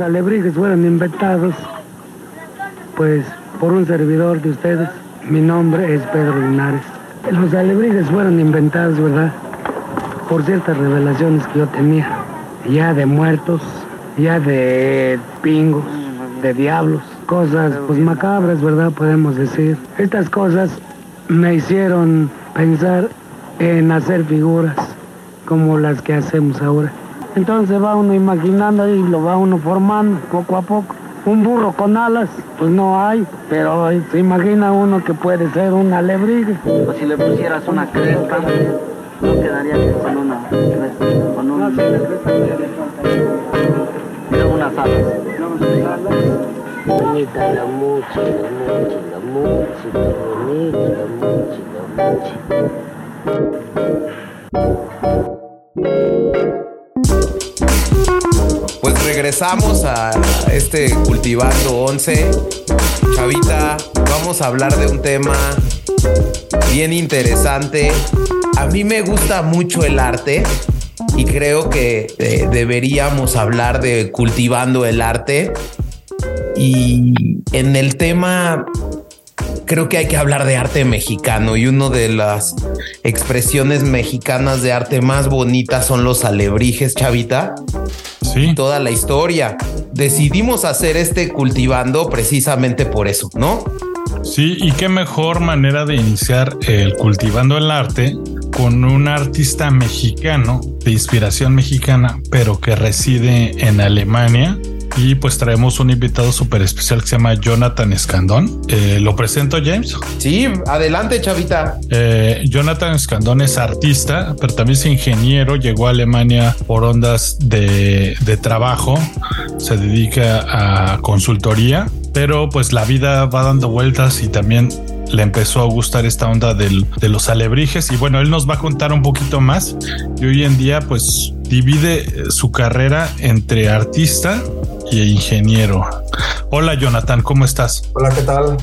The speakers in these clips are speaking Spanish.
alebrijes fueron inventados, pues por un servidor de ustedes. Mi nombre es Pedro Linares. Los alebrijes fueron inventados, ¿verdad? Por ciertas revelaciones que yo tenía, ya de muertos, ya de pingos, de diablos, cosas pues macabras, ¿verdad? Podemos decir. Estas cosas me hicieron pensar en hacer figuras como las que hacemos ahora. Entonces va uno imaginando y lo va uno formando poco a poco. Un burro con alas, pues no hay, pero se imagina uno que puede ser un alebrije. O si le pusieras una cresta, no quedaría con una cresta, con un... Mira unas alas. Bonita la música, la música, bonita la música, la música. Pues regresamos a este Cultivando 11. Chavita, vamos a hablar de un tema bien interesante. A mí me gusta mucho el arte y creo que eh, deberíamos hablar de cultivando el arte. Y en el tema creo que hay que hablar de arte mexicano y una de las expresiones mexicanas de arte más bonitas son los alebrijes, chavita. Sí. Toda la historia. Decidimos hacer este cultivando precisamente por eso, ¿no? Sí, y qué mejor manera de iniciar el cultivando el arte con un artista mexicano de inspiración mexicana, pero que reside en Alemania y pues traemos un invitado súper especial que se llama Jonathan Escandón. Eh, ¿Lo presento, James? Sí, adelante, chavita. Eh, Jonathan Escandón es artista, pero también es ingeniero. Llegó a Alemania por ondas de, de trabajo. Se dedica a consultoría, pero pues la vida va dando vueltas y también le empezó a gustar esta onda del, de los alebrijes y bueno, él nos va a contar un poquito más y hoy en día pues divide su carrera entre artista y ingeniero. Hola Jonathan, ¿cómo estás? Hola, ¿qué tal?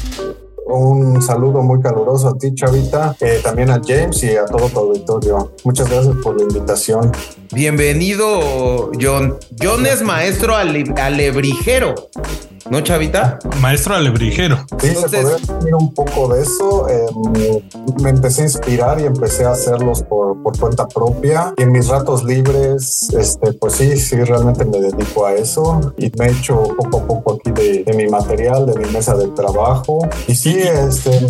Un saludo muy caluroso a ti, Chavita, eh, también a James y a todo tu auditorio. Muchas gracias por la invitación. Bienvenido, John. John es maestro ale alebrijero. ¿No, Chavita? Maestro alebrijero. Sí, Entonces, se podría decir un poco de eso. Eh, me empecé a inspirar y empecé a hacerlos por, por, cuenta propia. Y en mis ratos libres, este, pues sí, sí, realmente me dedico a eso. Y me he hecho poco a poco aquí de, de mi material, de mi mesa de trabajo. Y sí, este,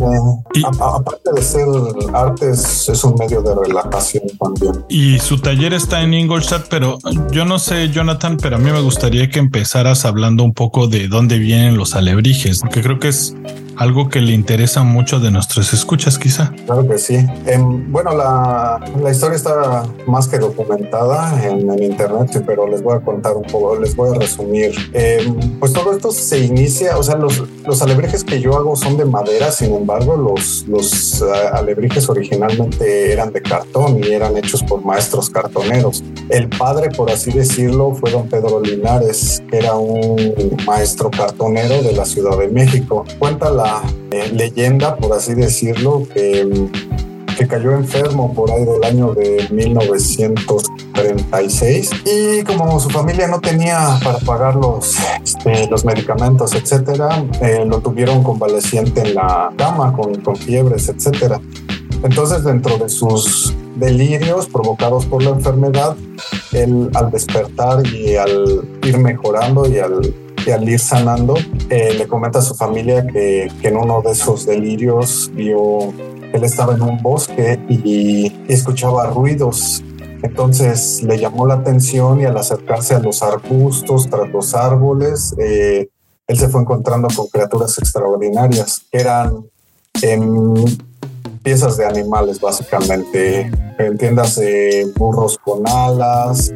y, a, a, aparte de ser artes, es un medio de relajación también. Y su taller está en Ingolstadt, pero yo no sé, Jonathan, pero a mí me gustaría que empezaras hablando un poco de dónde dónde vienen los alebrijes, porque creo que es algo que le interesa mucho de nuestros escuchas, quizá. Claro que sí. Eh, bueno, la, la, historia está más que documentada en, en, internet, pero les voy a contar un poco, les voy a resumir. Eh, pues todo esto se inicia, o sea, los, los alebrijes que yo hago son de madera, sin embargo, los, los uh, alebrijes originalmente eran de cartón y eran hechos por maestros cartoneros. El padre, por así decirlo, fue don Pedro Linares, que era un maestro cartonero de la Ciudad de México. Cuenta la eh, leyenda, por así decirlo, que, que, cayó enfermo por ahí del año de 1936 y como su familia no tenía para pagar los, este, los medicamentos, etcétera, eh, lo tuvieron convaleciente en la cama con, con fiebres, etcétera. Entonces, dentro de sus delirios provocados por la enfermedad, él al despertar y al ir mejorando y al que al ir sanando eh, le comenta a su familia que, que, en uno de esos delirios vio él estaba en un bosque y, escuchaba ruidos. Entonces le llamó la atención y al acercarse a los arbustos tras los árboles eh, él se fue encontrando con criaturas extraordinarias que eran eh, piezas de animales básicamente. Entiéndase burros con alas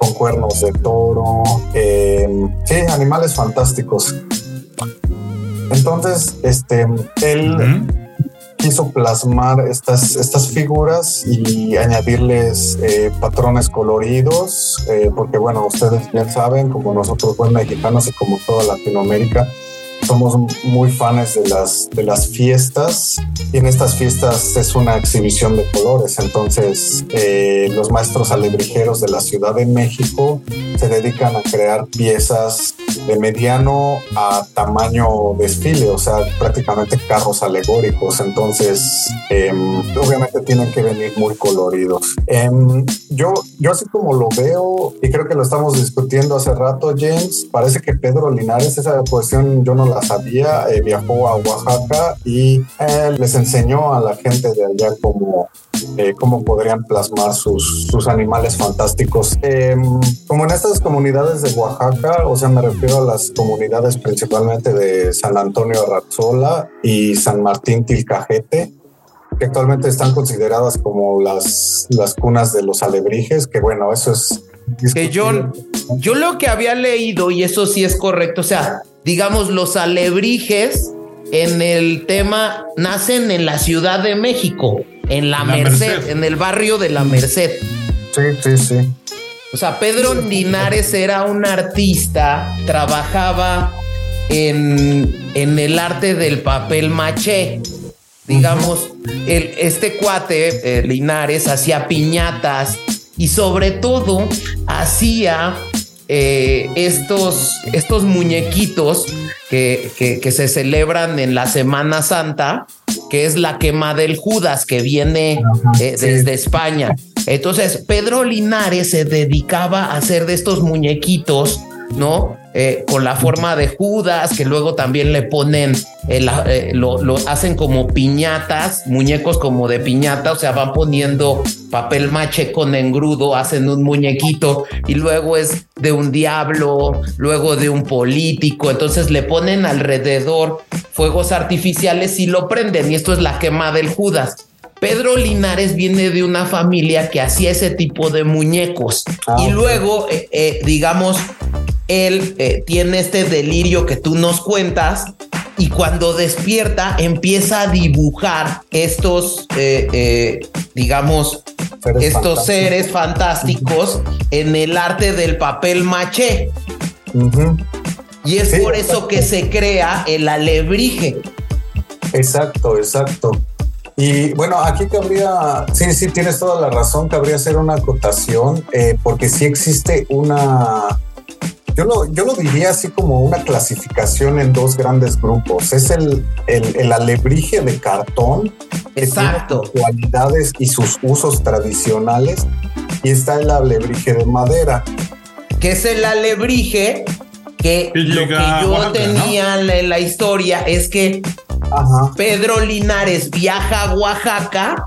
con cuernos de toro, eh, sí, animales fantásticos. Entonces, este, él quiso plasmar estas, estas figuras y añadirles eh, patrones coloridos, eh, porque bueno, ustedes bien saben, como nosotros buen mexicanos y como toda Latinoamérica, somos muy fans de las, de las fiestas y en estas fiestas es una exhibición de colores. Entonces, eh, los maestros alebrijeros de la Ciudad de México se dedican a crear piezas de mediano a tamaño desfile, o sea, prácticamente carros alegóricos. Entonces, em, obviamente tienen que venir muy coloridos. Em, yo, yo así como lo veo, y creo que lo estamos discutiendo hace rato, James, parece que Pedro Linares, esa cuestión yo no la sabía, eh, viajó a Oaxaca y les enseñó a la gente de allá cómo, eh, cómo podrían plasmar sus, sus animales fantásticos. Em, como en estas comunidades de Oaxaca, o sea, me refiero a las comunidades principalmente de San Antonio Arrazola y San Martín Tilcajete, que actualmente están consideradas como las, las cunas de los alebrijes, que bueno, eso es... Que yo, yo lo que había leído, y eso sí es correcto, o sea, digamos, los alebrijes en el tema nacen en la Ciudad de México, en la, La Merced, Merced. en el barrio de la Merced. Sí, sí, sí. O sea, Pedro Linares era un artista, trabajaba en, en el arte del papel maché. Digamos, el, este cuate, eh, Linares, hacía piñatas y sobre todo hacía eh, estos, estos muñequitos que, que- que se celebran en la Semana Santa, que es la quema del Judas, que viene eh, desde España. Entonces, Pedro Linares se dedicaba a hacer de estos muñequitos, ¿no? Eh, con la forma de Judas, que luego también le ponen, el- eh, lo, lo hacen como piñatas, muñecos como de piñata, o sea, van poniendo papel mache con engrudo, hacen un muñequito y luego es de un diablo, luego de un político, entonces le ponen alrededor fuegos artificiales y lo prenden y esto es la quema del Judas. Pedro Linares viene de una familia que hacía ese tipo de muñecos. Ah, y luego, eh, eh, digamos, él eh, tiene este delirio que tú nos cuentas y cuando despierta empieza a dibujar estos, eh, eh, digamos, Seres estos fantásticos. seres fantásticos en el arte del papel maché. Y es Sí, por eso que se crea el alebrije. Exacto, exacto. Y bueno, aquí cabría, sí, sí, tienes toda la razón, cabría hacer una acotación, porque sí existe una, yo lo, yo lo diría así como una clasificación en dos grandes grupos. Es el, el, el alebrije de cartón, que Exacto. tiene sus cualidades y sus usos tradicionales, y está el alebrije de madera. que es el alebrije, que lo que yo Oaxaca, tenía en la, en la historia es que Ajá. Pedro Linares viaja a Oaxaca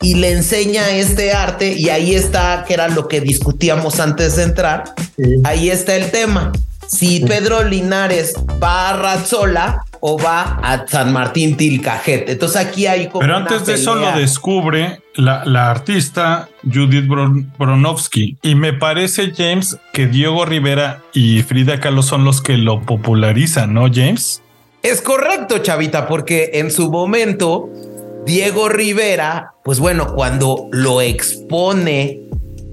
y le enseña este arte y ahí está, que era lo que discutíamos antes de entrar, Sí. ahí está el tema. Si Pedro Linares va a Razzola o va a San Martín Tilcajete. Entonces aquí hay como Pero una antes de eso lo descubre la, la artista Judith Bron- Bronowski. Y me parece, James, que Diego Rivera y Frida Kahlo son los que lo popularizan, ¿no, James? Es correcto, Chavita, porque en su momento Diego Rivera, pues bueno, cuando lo expone,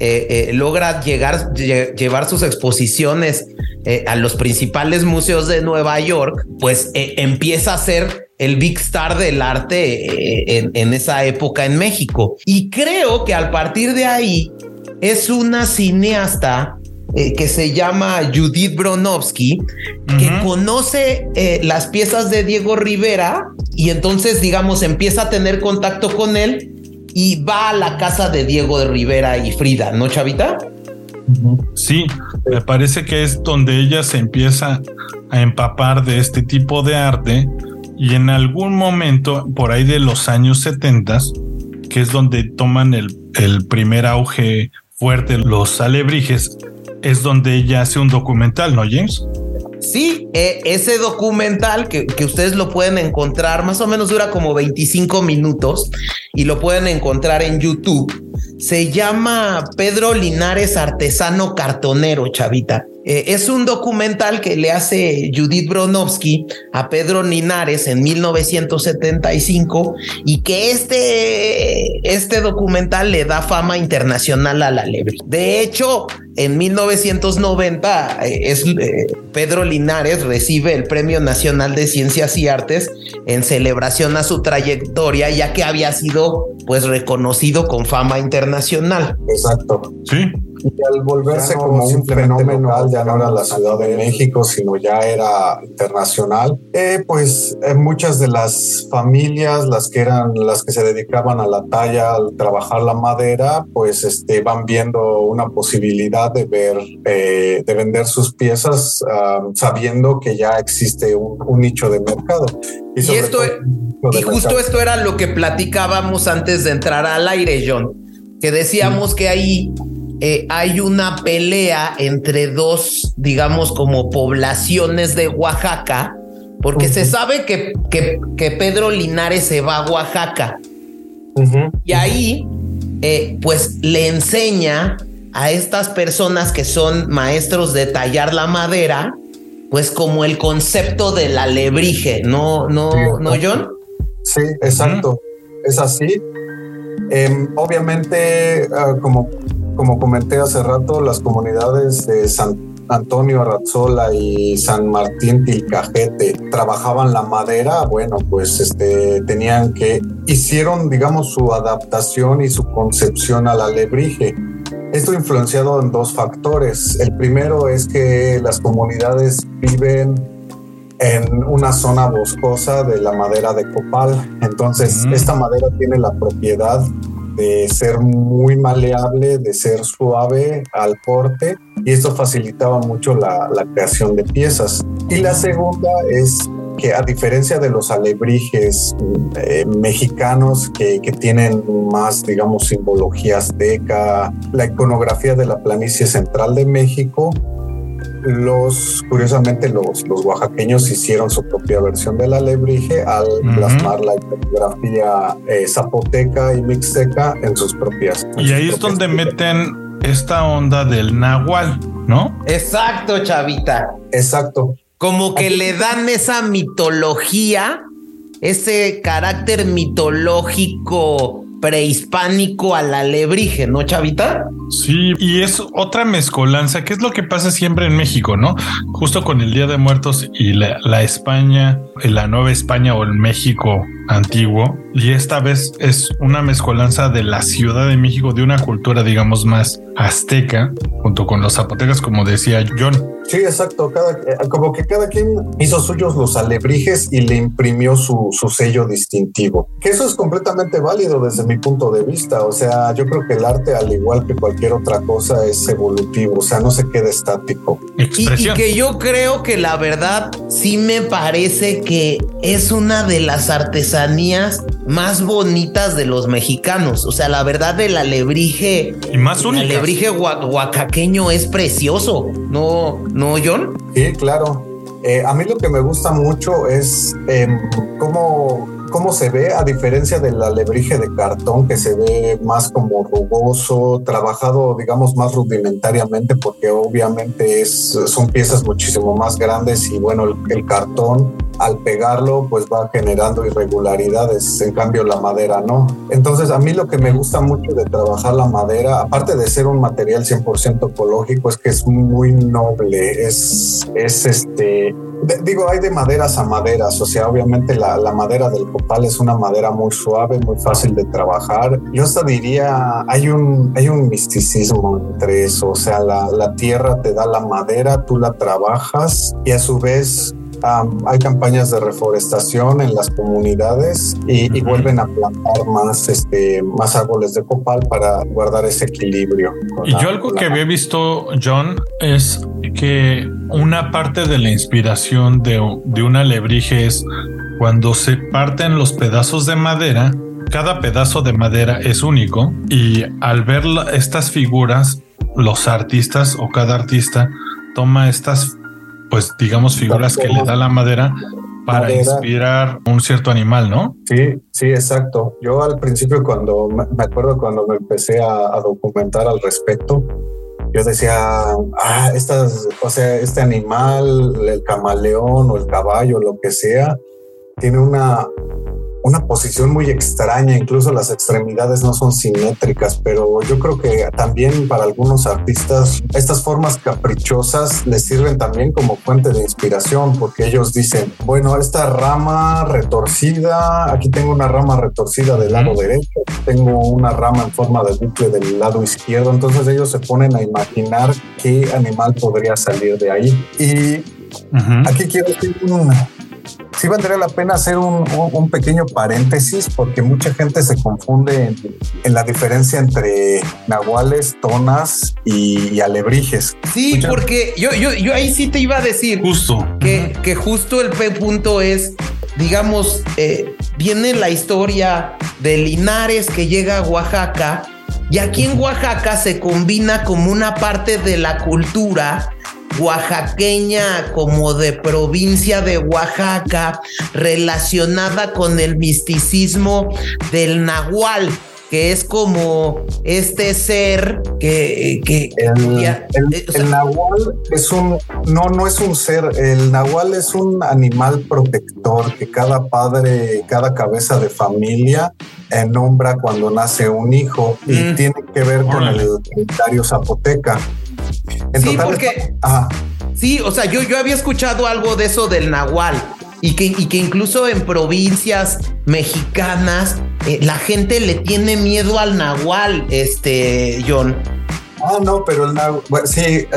eh, eh, logra llegar, lle- llevar sus exposiciones eh, a los principales museos de Nueva York, pues empieza a ser el big star del arte en, en esa época en México. Y creo que al partir de ahí es una cineasta eh, que se llama Judith Bronowski, que conoce eh, las piezas de Diego Rivera y entonces, digamos, empieza a tener contacto con él y va a la casa de Diego de Rivera y Frida, ¿no, Chavita? Sí, me parece que es donde ella se empieza a empapar de este tipo de arte y en algún momento, por ahí de los años 70, que es donde toman el, el primer auge fuerte los alebrijes, es donde ella hace un documental, ¿no, James? Sí, eh, ese documental que, que ustedes lo pueden encontrar, más o menos dura como 25 minutos y lo pueden encontrar en YouTube. Se llama Pedro Linares Artesano Cartonero, Chavita. Eh, es un documental que le hace Judith Bronowski a Pedro Linares en 1975 y que este, este documental le da fama internacional a la alebrije. De hecho, en 1990 eh, es, eh, Pedro Linares recibe el Premio Nacional de Ciencias y Artes en celebración a su trayectoria, ya que había sido pues reconocido con fama internacional. Exacto. Sí. Y al volverse como un fenómeno ya no era la Ciudad de México, sino ya era internacional, eh, pues eh, muchas de las familias, las que eran las que se dedicaban a la talla, al trabajar la madera, pues este, van viendo una posibilidad de ver, eh, de vender sus piezas, sabiendo que ya existe un, nicho de mercado. Y, esto, y justo esto era lo que platicábamos antes de entrar al aire, John, que decíamos que ahí eh, hay una pelea entre dos, digamos, como poblaciones de Oaxaca, porque se sabe que, que, Pedro Linares se va a Oaxaca. Y ahí, eh, pues le enseña a estas personas que son maestros de tallar la madera, pues como el concepto del alebrije, ¿no, no, no, John? Sí, exacto. Es así. Em, obviamente, ah, como como comenté hace rato, las comunidades de San Antonio Arrazola y San Martín Tilcajete trabajaban la madera, bueno, pues este, tenían que, hicieron, digamos, su adaptación y su concepción al alebrije. Esto influenciado en dos factores. El primero es que las comunidades viven en una zona boscosa de la madera de copal. Entonces, esta madera tiene la propiedad de ser muy maleable, de ser suave al corte y esto facilitaba mucho la, creación de piezas. Y la segunda es que a diferencia de los alebrijes eh, mexicanos que, que, tienen más, digamos, simbología azteca, la iconografía de la planicie central de México los, curiosamente, los, los oaxaqueños hicieron su propia versión del alebrije al plasmar la iconografía eh, zapoteca y mixteca en sus propias. y ahí es donde meten esta onda del nahual, ¿no? Exacto, chavita. Exacto. Como que le dan esa mitología, ese carácter mitológico prehispánico al alebrije, ¿no, Chavita? Sí, y es otra mezcolanza, que es lo que pasa siempre en México, ¿no? Justo con el Día de Muertos y la, la España, la Nueva España o el México antiguo, y esta vez es una mezcolanza de la Ciudad de México, de una cultura, digamos, más azteca, junto con los zapotecas, como decía John. Sí, exacto. Cada, eh, como que cada quien hizo suyos los alebrijes y le imprimió su, su sello distintivo. Que eso es completamente válido desde mi punto de vista. O sea, yo creo que el arte, al igual que cualquier otra cosa, es evolutivo. O sea, no se queda estático. Y, y que yo creo que la verdad sí me parece que es una de las artesanías más bonitas de los mexicanos. O sea, la verdad del alebrije. Y más únicas. El alebrije oaxaqueño es precioso. ¿No, no John? Sí, claro. Eh, a mí lo que me gusta mucho es em, cómo cómo se ve, a diferencia del alebrije de cartón, que se ve más como rugoso, trabajado, digamos, más rudimentariamente, porque obviamente es, son piezas muchísimo más grandes y bueno, el, cartón al pegarlo pues va generando irregularidades, en cambio la madera no. Entonces a mí lo que me gusta mucho de trabajar la madera, aparte de ser un material 100% ecológico, es que es muy noble, es, es este digo, hay de maderas a maderas, o sea, obviamente la, madera del copal es una madera muy suave, muy fácil de trabajar. Yo hasta diría, hay un, hay un misticismo entre eso, o sea, la, la tierra te da la madera, tú la trabajas y a su vez hay campañas de reforestación en las comunidades y, vuelven a plantar más, este, más árboles de copal para guardar ese equilibrio. Y yo algo que había visto, John, es que una parte de la inspiración de, de un alebrije es cuando se parten los pedazos de madera, cada pedazo de madera es único y al ver estas figuras, los artistas o cada artista toma estas pues digamos figuras que le da la madera para inspirar un cierto animal, ¿no? Sí, sí, exacto. Yo al principio cuando me acuerdo cuando me empecé a, documentar al respecto, yo decía, ah, estas, o sea, este animal, el camaleón o el caballo, lo que sea, tiene una una posición muy extraña, incluso las extremidades no son simétricas, pero yo creo que también para algunos artistas estas formas caprichosas les sirven también como fuente de inspiración, porque ellos dicen, bueno, esta rama retorcida, aquí tengo una rama retorcida del lado derecho, tengo una rama en forma de bucle del lado izquierdo, entonces ellos se ponen a imaginar qué animal podría salir de ahí. Y aquí quiero un, sí valdría la pena hacer un, un, pequeño paréntesis porque mucha gente se confunde en, la diferencia entre nahuales, tonas y, alebrijes. Sí, porque yo, yo, yo ahí sí te iba a decir justo. que, que justo el punto es, digamos, eh, viene la historia de Linares que llega a Oaxaca y aquí en Oaxaca se combina como una parte de la cultura oaxaqueña como de provincia de Oaxaca relacionada con el misticismo del nahual que es como este ser que, el, el, nahual es un no no es un ser el nahual es un animal protector que cada padre cada cabeza de familia nombra cuando nace un hijo y mm. tiene que ver con el comentario zapoteca sí, porque. Sí, o sea, yo, yo había escuchado algo de eso del Nahual. Y que, y que incluso en provincias mexicanas eh, la gente le tiene miedo al Nahual, este, John. Ah, no, pero el Nahual, sí,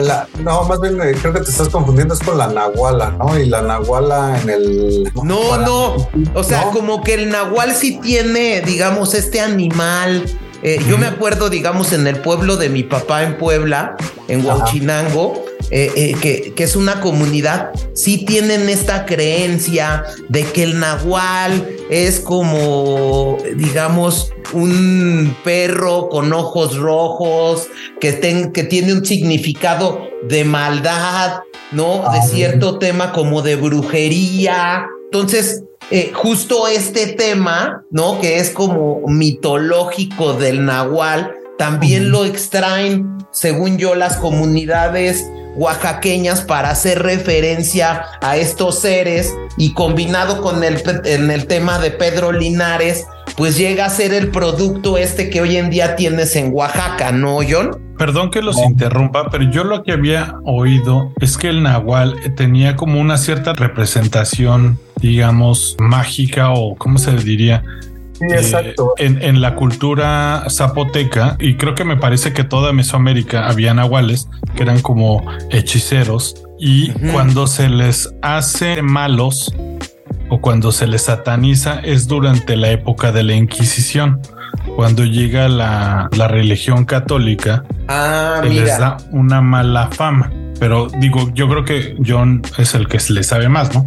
no, más bien eh, creo que te estás confundiendo es con la Nahuala, ¿no? Y la Nahuala en el... No, no, o sea, como que el Nahual sí tiene, digamos, este animal eh, yo me acuerdo, digamos, en el pueblo de mi papá en Puebla, en Huachinango, eh, eh, que, que, es una comunidad, sí tienen esta creencia de que el nahual es como, digamos, un perro con ojos rojos, que, que tiene un significado de maldad, ¿no? de cierto tema como de brujería. Entonces, eh, justo este tema, ¿no? Que es como mitológico del nahual, también lo extraen, según yo, las comunidades oaxaqueñas para hacer referencia a estos seres y combinado con el, en el tema de Pedro Linares, pues llega a ser el producto este que hoy en día tienes en Oaxaca, ¿no, John? Perdón que los interrumpa, pero yo lo que había oído es que el nahual tenía como una cierta representación, digamos, mágica o, ¿cómo se diría? Sí, exacto. En, en, la cultura zapoteca, y creo que me parece que toda Mesoamérica había nahuales que eran como hechiceros, y cuando se les hace malos, o cuando se les sataniza es durante la época de la Inquisición. Cuando llega la, religión católica, ah, se les da una mala fama. Pero digo, yo creo que John es el que le sabe más, ¿no?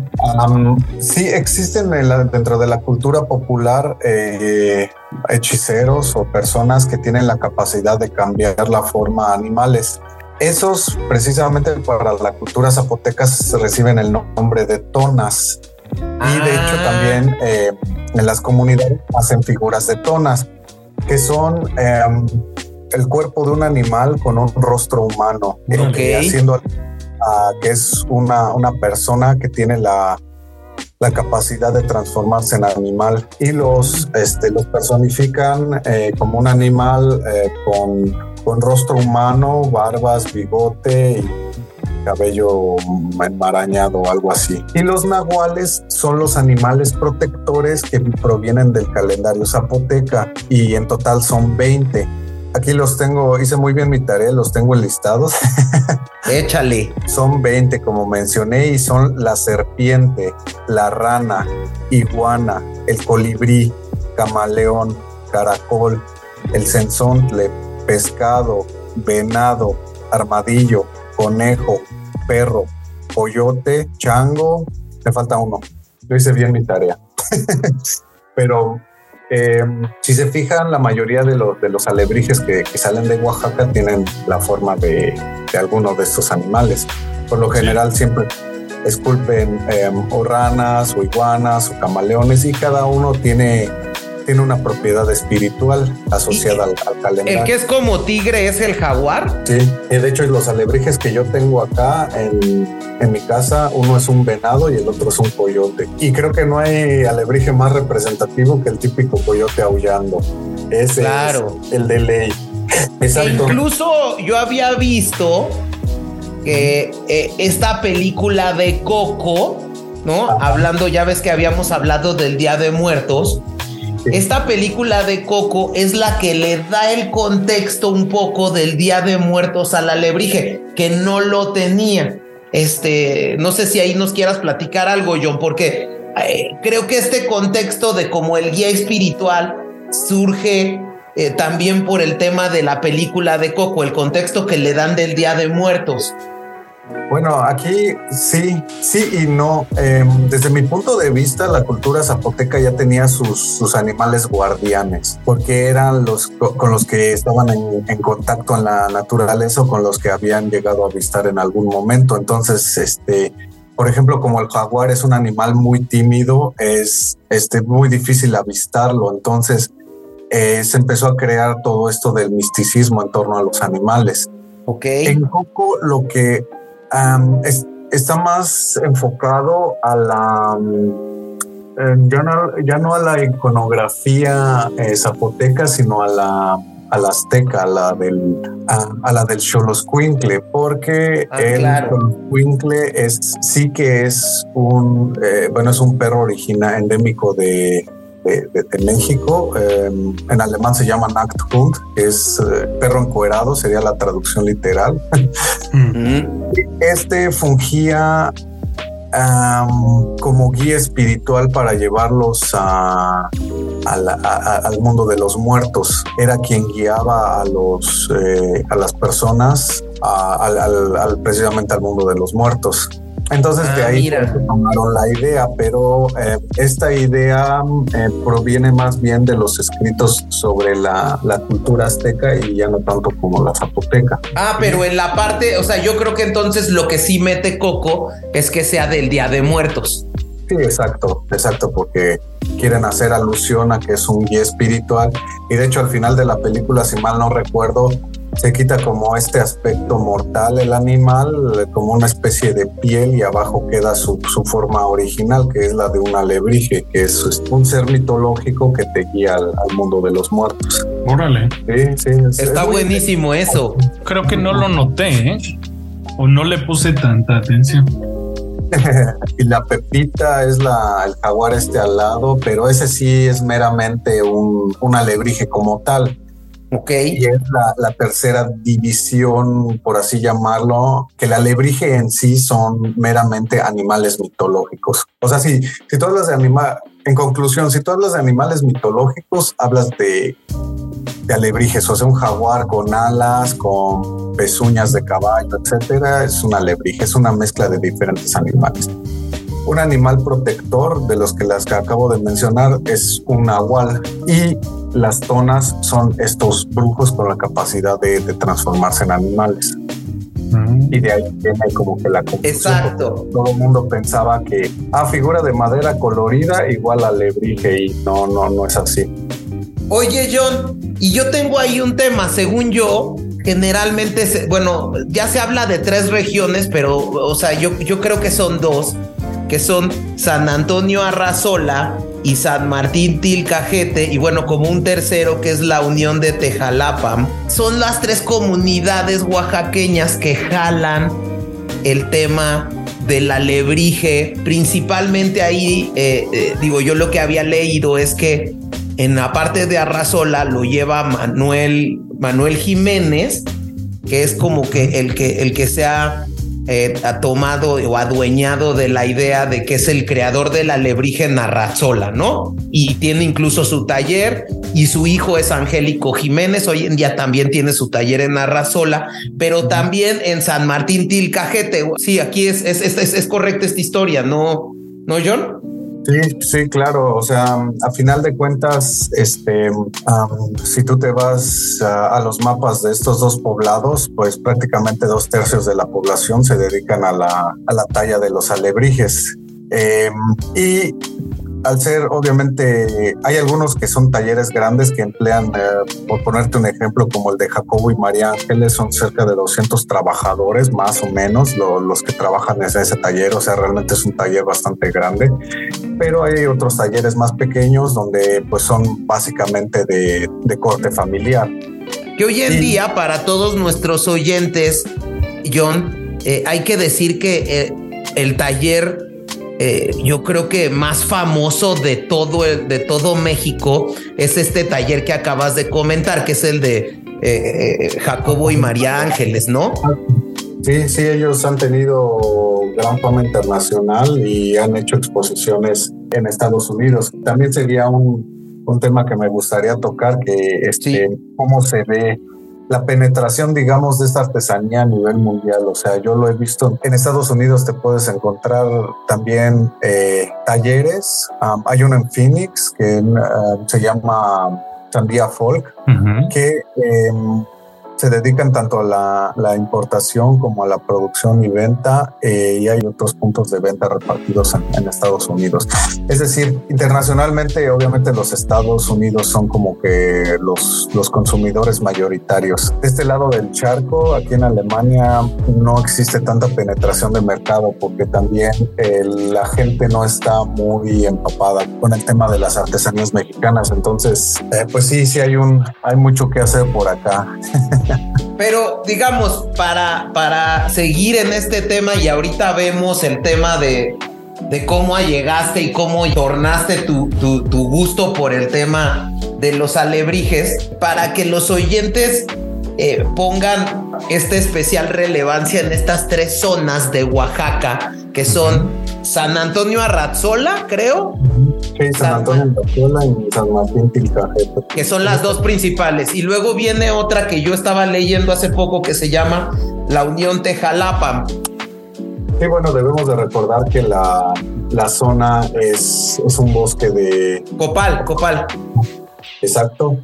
sí, existen dentro de la cultura popular eh, hechiceros o personas que tienen la capacidad de cambiar la forma a animales. Esos, precisamente para la cultura zapoteca, reciben el nombre de tonas. Y de hecho ah. también eh, en las comunidades hacen figuras de tonas, que son em, el cuerpo de un animal con un rostro humano, eh, haciendo que es una, una persona que tiene la, la capacidad de transformarse en animal y los, este, los personifican eh, como un animal con, con, rostro humano, barbas, bigote y cabello enmarañado o algo así. Y los nahuales son los animales protectores que provienen del calendario zapoteca y en total son 20. Aquí los tengo, hice muy bien mi tarea, los tengo enlistados. Échale. Son 20, como mencioné, y son la serpiente, la rana, iguana, el colibrí, camaleón, caracol, el sensontle, pescado, venado, armadillo, conejo, perro, coyote, chango, me falta uno. Yo hice bien mi tarea. Pero eh, si se fijan, la mayoría de los, de los alebrijes que, salen de Oaxaca tienen la forma de, de alguno de estos animales. Por lo general siempre esculpen eh, o ranas o iguanas o camaleones y cada uno tiene tiene una propiedad espiritual asociada al, al calendario. El que es como tigre es el jaguar. Sí, y de hecho los alebrijes que yo tengo acá en, en mi casa, uno es un venado y el otro es un coyote. Y creo que no hay alebrije más representativo que el típico coyote aullando. Ese Claro. es el de ley. Exacto. incluso yo había visto que eh, esta película de Coco, ¿no? Hablando, ya ves que habíamos hablado del Día de Muertos. Esta película de Coco es la que le da el contexto un poco del Día de Muertos al alebrije, que no lo tenía. Este, no sé si ahí nos quieras platicar algo, John, porque eh, creo que este contexto de como el guía espiritual surge eh, también por el tema de la película de Coco, el contexto que le dan del Día de Muertos. Bueno, aquí sí, sí y no. Eh, desde mi punto de vista, la cultura zapoteca ya tenía sus, sus animales guardianes, porque eran los co- con los que estaban en, en contacto en la naturaleza o con los que habían llegado a avistar en algún momento. Entonces, este, por ejemplo, como el jaguar es un animal muy tímido, es este, muy difícil avistarlo. Entonces, eh, se empezó a crear todo esto del misticismo en torno a los animales. Ok. En Coco lo que es- está más enfocado a la ya, no, ya no a la iconografía eh, zapoteca, sino a la a la azteca, a la del a, a la del Xoloscuincle, porque Ah, el claro. Xoloscuincle es sí que es un eh, bueno es un perro original endémico de de, de- de México. Eh, en alemán se llama Nackthund, que es eh, perro encuerado, sería la traducción literal. Mm, Este fungía como guía espiritual para llevarlos a, a la- a- a- al mundo de los muertos. Era quien guiaba a los eh, a las personas al- precisamente al mundo de los muertos. Entonces de Ah, ahí tomaron la idea, pero eh, esta idea eh, proviene más bien de los escritos sobre la, la cultura azteca y ya no tanto como la zapoteca. Ah, pero en la parte, o sea, yo creo que entonces lo que sí mete Coco es que sea del Día de Muertos. Sí, exacto, exacto, porque quieren hacer alusión a que es un guía espiritual y de hecho al final de la película, si mal no recuerdo, se quita como este aspecto mortal el animal, como una especie de piel y abajo queda su, su forma original, que es la de un alebrije, que es un ser mitológico que te guía al, al mundo de los muertos. Órale. Sí, sí, es- Está es buenísimo eso. Creo que no lo noté, ¿eh? O no le puse tanta atención. y la Pepita es la, el jaguar este al lado, pero ese sí es meramente un, un alebrije como tal. Ok. Y es la, la tercera división, por así llamarlo, que el alebrije en sí son meramente animales mitológicos. O sea, si, si tú hablas de animal, en conclusión, si tú hablas de animales mitológicos, hablas de, de alebrijes, o sea, un jaguar con alas, con pezuñas de caballo, etcétera, es un alebrije, es una mezcla de diferentes animales. Un animal protector de los que las que acabo de mencionar es un nahual y las tonas son estos brujos con la capacidad de, de transformarse en animales. Y de ahí viene como que la. Exacto. Todo el mundo pensaba que, ah, figura de madera colorida igual a alebrije y no, no, no es así. Oye, John, y yo tengo ahí un tema, según yo, generalmente, se- bueno, ya se habla de tres regiones, pero, o sea, yo, yo creo que son dos, que son San Antonio Arrazola y San Martín Tilcajete, y bueno, como un tercero que es la Unión de Tejalapa. Son las tres comunidades oaxaqueñas que jalan el tema del alebrije, principalmente ahí, eh, eh, digo, yo lo que había leído es que en la parte de Arrazola lo lleva Manuel, Manuel Jiménez, que es como que el que, el que se ha, eh, ha tomado o adueñado de la idea de que es el creador del alebrije Arrazola, ¿no? Y tiene incluso su taller y su hijo es Angélico Jiménez, hoy en día también tiene su taller en Arrazola, pero también en San Martín Tilcajete. Sí, aquí es, es, es, es correcta esta historia, ¿no? ¿No, John? Sí, sí, claro. O sea, a final de cuentas, este, am, si tú te vas a los mapas de estos dos poblados, pues prácticamente dos tercios de la población se dedican a la, a la talla de los alebrijes. Em, y al ser obviamente, hay algunos que son talleres grandes que emplean, eh, por ponerte un ejemplo, como el de Jacobo y María Ángeles, son cerca de 200 trabajadores más o menos los que trabajan en ese taller, o sea, realmente es un taller bastante grande, pero hay otros talleres más pequeños donde pues son básicamente de, corte familiar. Que hoy en día para todos nuestros oyentes, John, eh, hay que decir que eh, el taller eh, yo creo que más famoso de todo, el, de todo México es este taller que acabas de comentar, que es el de eh, Jacobo y María Ángeles, ¿no? Sí, sí, ellos han tenido gran fama internacional y han hecho exposiciones en Estados Unidos. También sería un, un tema que me gustaría tocar, que este, cómo se ve la penetración, digamos, de esta artesanía a nivel mundial. O sea, yo lo he visto en Estados Unidos, te puedes encontrar también eh, talleres. hay uno en Phoenix que se llama Sandía Folk, que em, se dedican tanto a la, importación como a la producción y venta eh, y hay otros puntos de venta repartidos en, Estados Unidos. Es decir, internacionalmente obviamente los Estados Unidos son como que los, los consumidores mayoritarios. De este lado del charco, aquí en Alemania no existe tanta penetración de mercado porque también eh, la gente no está muy empapada con el tema de las artesanías mexicanas. Entonces, eh, pues sí, sí hay un, hay mucho que hacer por acá. Pero digamos, para, para seguir en este tema y ahorita vemos el tema de, de cómo llegaste y cómo tornaste tu, tu, tu, gusto por el tema de los alebrijes, para que los oyentes eh, pongan esta especial relevancia en estas tres zonas de Oaxaca, que son San Antonio Arrazola, creo. Sí, San, Antonio Arrazola y San Martín Tilcajete. Que son las dos principales. Y luego viene otra que yo estaba leyendo hace poco que se llama la Unión Tejalapa. Sí, bueno, debemos de recordar que la, la zona es, es un bosque de... Copal, copal. Exacto.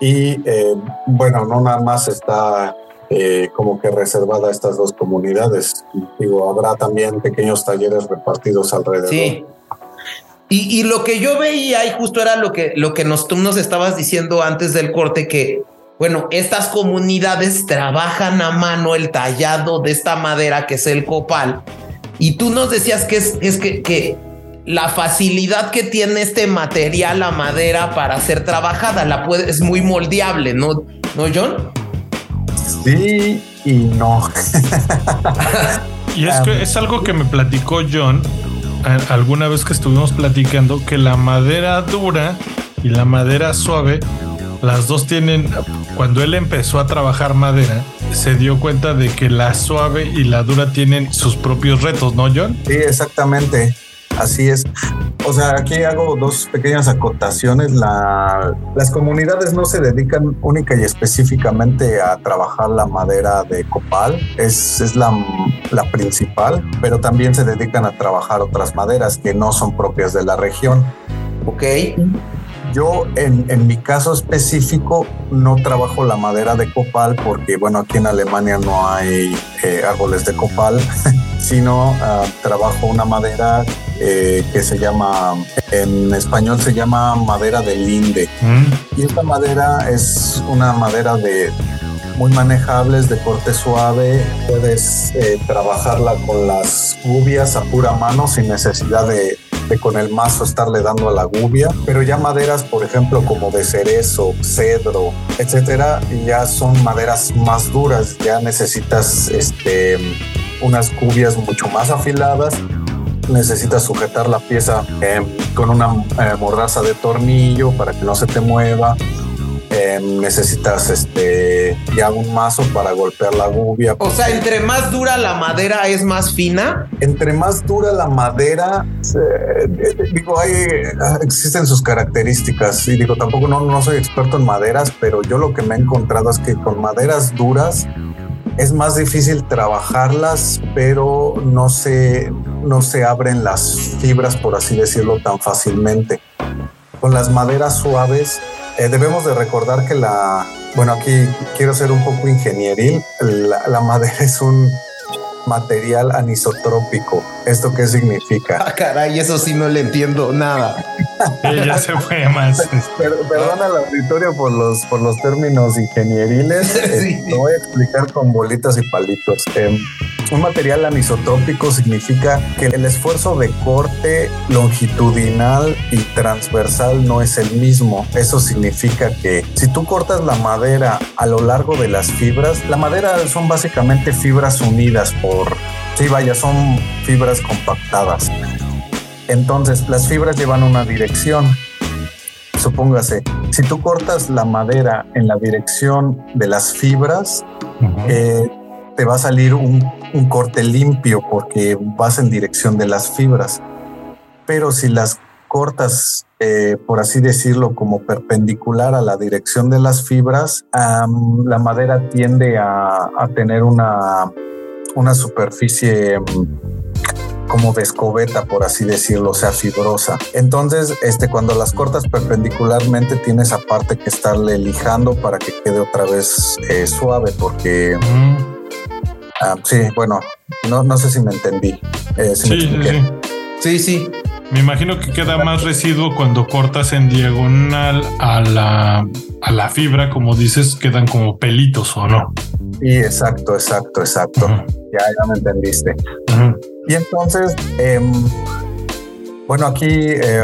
Y eh, bueno, no nada más está eh, como que reservada a estas dos comunidades. Digo, habrá también pequeños talleres repartidos alrededor. Sí. Y, lo que yo veía, y justo era lo que, lo que tú nos estabas diciendo antes del corte, que, bueno, estas comunidades trabajan a mano el tallado de esta madera que es el copal. Y tú nos decías que es, es que, que la facilidad que tiene este material, la madera, para ser trabajada. La puede, es muy moldeable, ¿no, ¿No John? Sí y no. y es que es algo que me platicó John alguna vez que estuvimos platicando que la madera dura y la madera suave, las dos tienen, cuando él empezó a trabajar madera, se dio cuenta de que la suave y la dura tienen sus propios retos, ¿no, John? Sí, exactamente. Así es. O sea, aquí hago dos pequeñas acotaciones. las comunidades no se dedican única y específicamente a trabajar la madera de copal, es, es la, la principal, pero también se dedican a trabajar otras maderas que no son propias de la región. Ok. Yo en, en, mi caso específico no trabajo la madera de copal porque bueno aquí en Alemania no hay eh, árboles de copal, sino uh, trabajo una madera eh, que se llama, en español se llama madera de linde. Mm. Y esta madera es una madera de muy manejables, de corte suave. Puedes eh, trabajarla con las gubias a pura mano sin necesidad de, de, con el mazo estarle dando a la gubia. Pero ya maderas, por ejemplo, como de cerezo, cedro, etcétera, ya son maderas más duras. Ya necesitas este, unas gubias mucho más afiladas necesitas sujetar la pieza eh, con una eh, mordaza de tornillo para que no se te mueva. Eh, necesitas este ya un mazo para golpear la gubia. O sea, entre más dura la madera es más fina. Entre más dura la madera, digo, hay, existen sus características y digo, tampoco no, no soy experto en maderas, pero yo lo que me he encontrado es que con maderas duras es más difícil trabajarlas, pero no se, no se abren las fibras, por así decirlo, tan fácilmente. Con las maderas suaves, eh, debemos de recordar que la, bueno, aquí quiero ser un poco ingenieril, la, madera es un, material anisotrópico. ¿Esto qué significa? Ah, caray, eso sí no le entiendo nada. ya se fue más. este, Per- perdona al auditorio por los, por los términos ingenieriles. Sí. Eh, Lo voy a explicar con bolitas y palitos. Eh, un material anisotrópico significa que el esfuerzo de corte longitudinal y transversal no es el mismo. Eso significa que si tú cortas la madera a lo largo de las fibras, la madera son básicamente fibras unidas por... Sí, vaya, son fibras compactadas. Entonces, las fibras llevan una dirección. Supóngase, si tú cortas la madera en la dirección de las fibras, eh, te va a salir un, corte limpio porque vas en dirección de las fibras. Pero si las cortas, eh, por así decirlo, como perpendicular a la dirección de las fibras, la madera tiende a, tener una, una superficie mm, como de escobeta, por así decirlo, o sea, fibrosa. Entonces, este, cuando las cortas perpendicularmente, tienes aparte que estarle lijando para que quede otra vez eh, suave, porque ah, sí, bueno, no, no sé si me entendí. eh, si me Sí, sí, sí. Sí, sí. Me imagino que queda más residuo cuando cortas en diagonal a la, a la fibra, como dices, quedan como pelitos o no. Sí, exacto, exacto, exacto. Ya, ya me entendiste. Y entonces, em, bueno, aquí eh,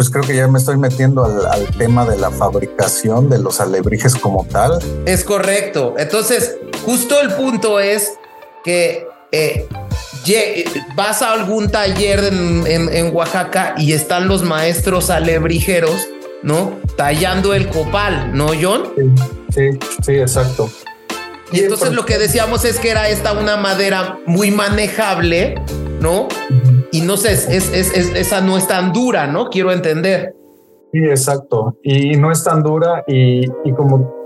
pues creo que ya me estoy metiendo al, al tema de la fabricación de los alebrijes como tal. Es correcto. Entonces, justo el punto es que eh, vas a algún taller en, en- en Oaxaca y están los maestros alebrijeros, ¿no? Tallando el copal, ¿no, John? Sí, sí, exacto. Y entonces lo que decíamos es que era esta una madera muy manejable, ¿no? Y no sé, es, es- es- es- esa no es tan dura, ¿no? Quiero entender. Sí, exacto. Y no es tan dura y, y como...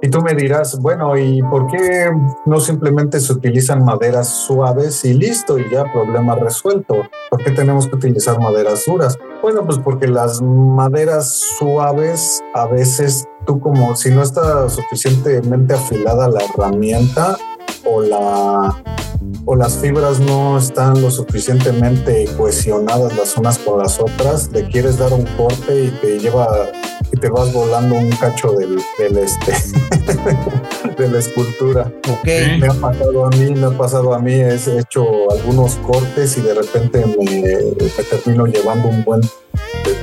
Y tú me dirás, bueno, ¿y por qué no simplemente se utilizan maderas suaves y listo y ya problema resuelto? ¿Por qué tenemos que utilizar maderas duras? Bueno, pues porque las maderas suaves a veces tú como si no está suficientemente afilada la herramienta o la o las fibras no están lo suficientemente cohesionadas las unas con las otras, le quieres dar un corte y te lleva y te vas volando un cacho del, del este de la escultura. Ok. Sí. Me ha pasado a mí, me ha pasado a mí, he hecho algunos cortes y de repente me, me termino llevando un buen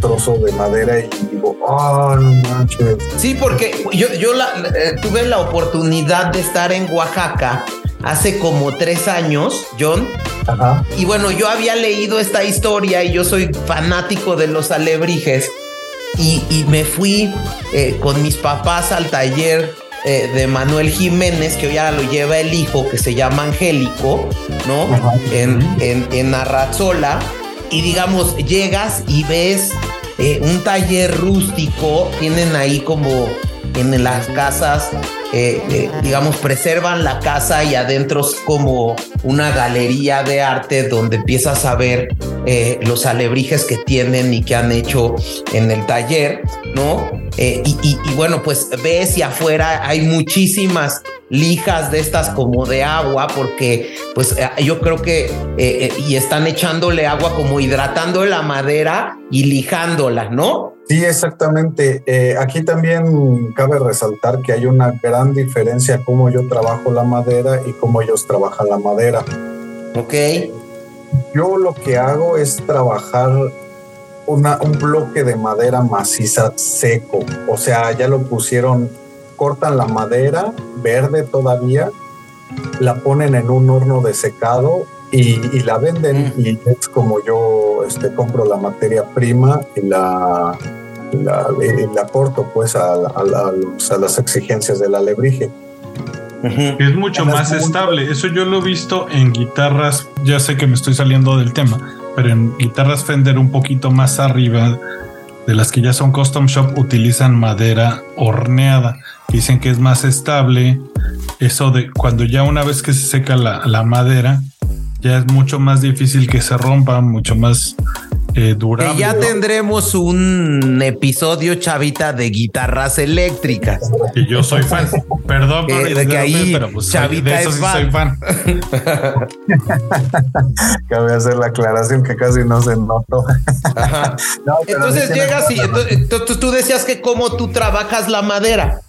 trozo de madera y digo, ah, no manches. Sí, porque yo, yo la- eh, tuve la oportunidad de estar en Oaxaca hace como tres años, John. Ajá. Y bueno, yo había leído esta historia y yo soy fanático de los alebrijes. Y, y me fui eh, con mis papás al taller eh, de Manuel Jiménez, que hoy ahora lo lleva el hijo, que se llama Angélico, ¿no? Ajá. En, en, en Arrazola. Y digamos, llegas y ves eh, un taller rústico, tienen ahí como en las casas, eh, eh, digamos, preservan la casa y adentro es como una galería de arte donde empiezas a ver eh, los alebrijes que tienen y que han hecho en el taller, ¿no? Y, bueno, pues ves y afuera hay muchísimas lijas de estas como de agua porque pues yo creo que y están echándole agua como hidratando la madera y lijándola, ¿no? Sí, exactamente. Eh, aquí también cabe resaltar que hay una gran diferencia cómo yo trabajo la madera y cómo ellos trabajan la madera. Ok. Yo lo que hago es trabajar una, un bloque de madera maciza seco. O sea, ya lo pusieron, cortan la madera verde todavía, la ponen en un horno de secado y, y la venden. Mm. Y es como yo este, compro la materia prima y la, la, y la corto pues a, a- a los- a las exigencias del alebrije. Es mucho más estable. Eso yo lo he visto en guitarras. Ya sé que me estoy saliendo del tema, pero en guitarras Fender un poquito más arriba de las que ya son custom shop utilizan madera horneada. Dicen que es más estable. Eso de cuando ya una vez que se seca la, la madera, ya es mucho más difícil que se rompa, mucho más eh, durable. Que ya ¿no? tendremos un episodio chavita de guitarras eléctricas. Que yo soy fan. Perdón por Eh, de que ahí pero pues soy- Chavita de eso es sí fan. soy fan. Cabe hacer la aclaración que casi no se notó. No, Entonces sí llegas y entonces, entonces tú decías que cómo tú trabajas la madera.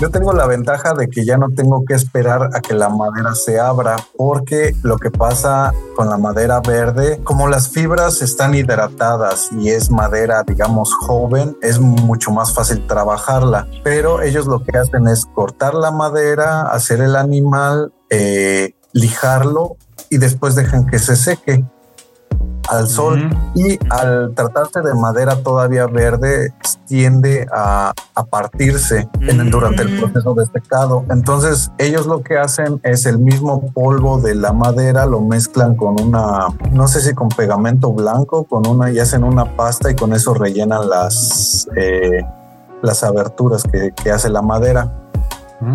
Yo tengo la ventaja de que ya no tengo que esperar a que la madera se abra, porque lo que pasa con la madera verde, como las fibras están hidratadas y es madera, digamos, joven, es mucho más fácil trabajarla. Pero ellos lo que hacen es cortar la madera, hacer el animal, eh, lijarlo y después dejan que se seque al sol y al tratarse de madera todavía verde tiende a, a partirse en- durante el proceso de secado. Entonces ellos lo que hacen es el mismo polvo de la madera lo mezclan con una, no sé si con pegamento blanco, con una y hacen una pasta y con eso rellenan las eh, las aberturas que, que hace la madera.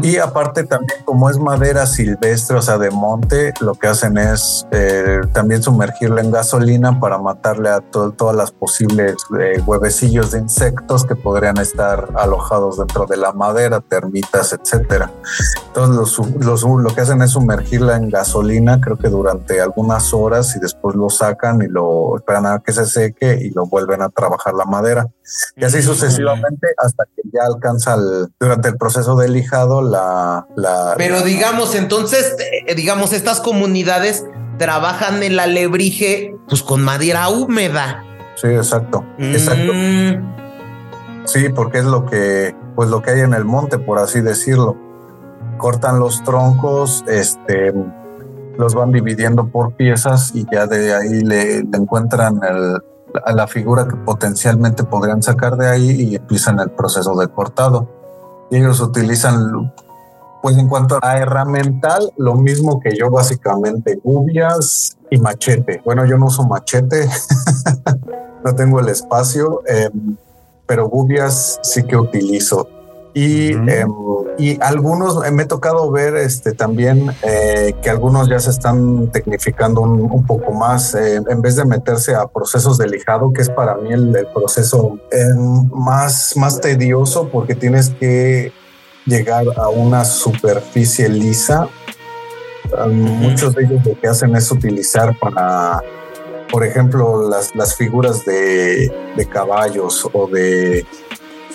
Y aparte también como es madera silvestre, o sea, de monte, lo que hacen es eh, también sumergirla en gasolina para matarle a to- todas las posibles eh, huevecillos de insectos que podrían estar alojados dentro de la madera, termitas, etcétera. Entonces los los lo que hacen es sumergirla en gasolina, creo que durante algunas horas y después lo sacan y lo esperan a que se seque y lo vuelven a trabajar la madera. Y así sucesivamente hasta que ya alcanza el- durante el proceso de lijado la... la Pero digamos, entonces, eh, digamos, estas comunidades trabajan el alebrije pues con madera húmeda. sí, exacto. Exacto. Mm, Sí, porque es lo que, pues lo que hay en el monte, por así decirlo. Cortan los troncos, este, los van dividiendo por piezas y ya de ahí le, le encuentran el- a la figura que potencialmente podrían sacar de ahí y empiezan el proceso de cortado. Y ellos utilizan, pues en cuanto a herramental, lo mismo que yo básicamente, gubias y machete. Bueno, yo no uso machete, no tengo el espacio. em, pero gubias sí que utilizo. Y, em, y algunos, eh, me he tocado ver este, también eh, que algunos ya se están tecnificando un, un poco más, eh, en vez de meterse a procesos de lijado, que es para mí el, el proceso más, más tedioso porque tienes que llegar a una superficie lisa. Muchos de ellos lo que hacen es utilizar para por ejemplo, las, las figuras de, de caballos o de,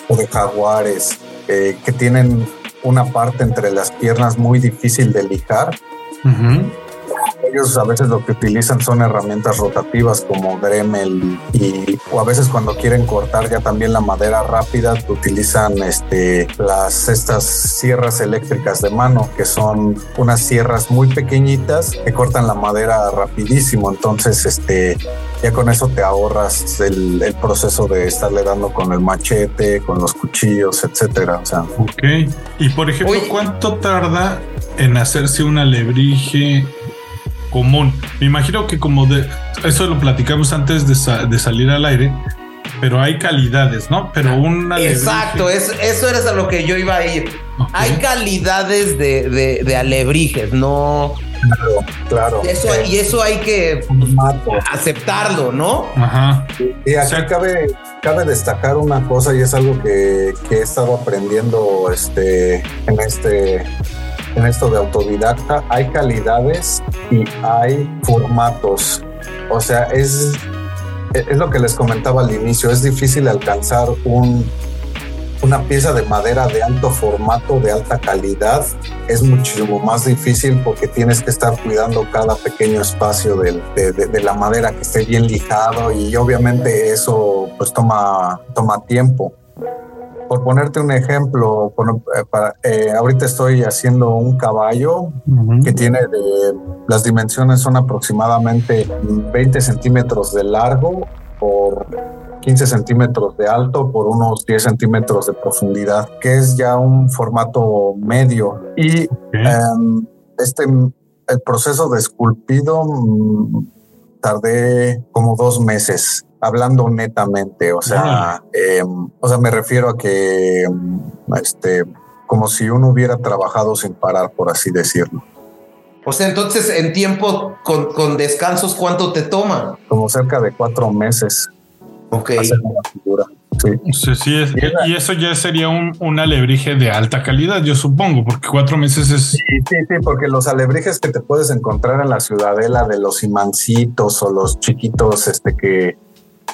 o de jaguares eh, que tienen una parte entre las piernas muy difícil de lijar. Ellos a veces lo que utilizan son herramientas rotativas como Dremel y o a veces cuando quieren cortar ya también la madera rápida utilizan este las estas sierras eléctricas de mano que son unas sierras muy pequeñitas que cortan la madera rapidísimo entonces este ya con eso te ahorras el, el proceso de estarle dando con el machete con los cuchillos etcétera o sea Ok. Y por ejemplo. ¿cuánto tarda en hacerse un alebrije común? Me imagino que como de eso lo platicamos antes de, sa- de salir al aire, pero hay calidades, ¿no? Pero un alebrije. exacto, es, eso era a lo que yo iba a ir. Hay calidades de, de- de alebrijes, no. claro Eso, eh, y eso hay que aceptarlo, ¿no? Ajá. Y O sea- cabe, cabe destacar una cosa y es algo que, que he estado aprendiendo este, en, este, en esto de autodidacta. Hay calidades y hay formatos. O sea, es, es lo que les comentaba al inicio. Es difícil alcanzar un, una pieza de madera de alto formato, de alta calidad. Es muchísimo más difícil porque tienes que estar cuidando cada pequeño espacio de- de la madera que esté bien lijado y obviamente eso pues toma, toma tiempo. Por ponerte un ejemplo, por- eh, para- eh, ahorita estoy haciendo un caballo que tiene de, las dimensiones son aproximadamente 20 centímetros de largo por 15 centímetros de alto por unos 10 centímetros de profundidad, que es ya un formato medio. Y em, este, el proceso de esculpido mm, tardé como dos meses hablando netamente, o sea, em, o sea, me refiero a que, em, este, como si uno hubiera trabajado sin parar, por así decirlo. O sea, entonces en tiempo con, con descansos, ¿cuánto te toma? como cerca de cuatro meses. Ok. hacer una figura. Sí. Sí, sí, es- y eso ya sería un, un alebrije de alta calidad, yo supongo, porque cuatro meses es Sí, sí, sí, porque los alebrijes que te puedes encontrar en la ciudadela de los imancitos o los chiquitos, este que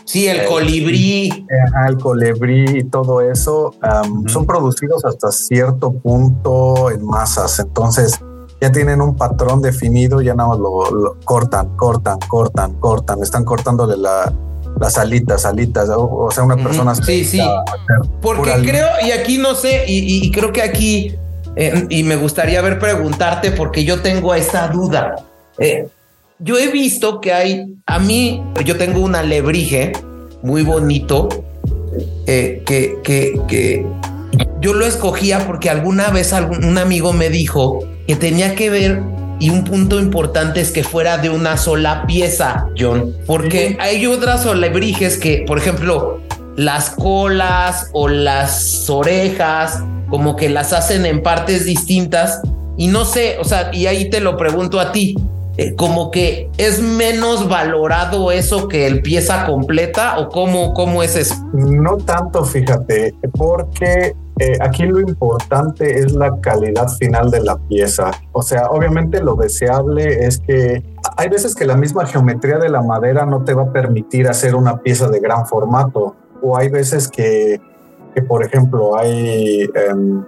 Sí, el Eh, colibrí. El colibrí y todo eso am, son producidos hasta cierto punto en masas. Entonces ya tienen un patrón definido, ya nada más lo, lo cortan, cortan, cortan, cortan. Están cortándole la, las alitas, alitas. O, o sea, una persona. sí, sí. Porque creo, y aquí no sé, y creo que aquí, eh, y me gustaría ver preguntarte, porque yo tengo esa duda. Eh, yo he visto que hay, a mí, yo tengo un alebrije muy bonito, eh, que, que, que yo lo escogía porque alguna vez algún, un amigo me dijo que tenía que ver y un punto importante es que fuera de una sola pieza, John, porque hay otras alebrijes que, por ejemplo, las colas o las orejas, como que las hacen en partes distintas y no sé, o sea, y ahí te lo pregunto a ti, eh, como que es menos valorado eso que el pieza completa o cómo, cómo es eso? No tanto, fíjate, porque eh, aquí lo importante es la calidad final de la pieza. O sea, obviamente lo deseable es que hay veces que la misma geometría de la madera no te va a permitir hacer una pieza de gran formato. O hay veces que, que por ejemplo, hay, em,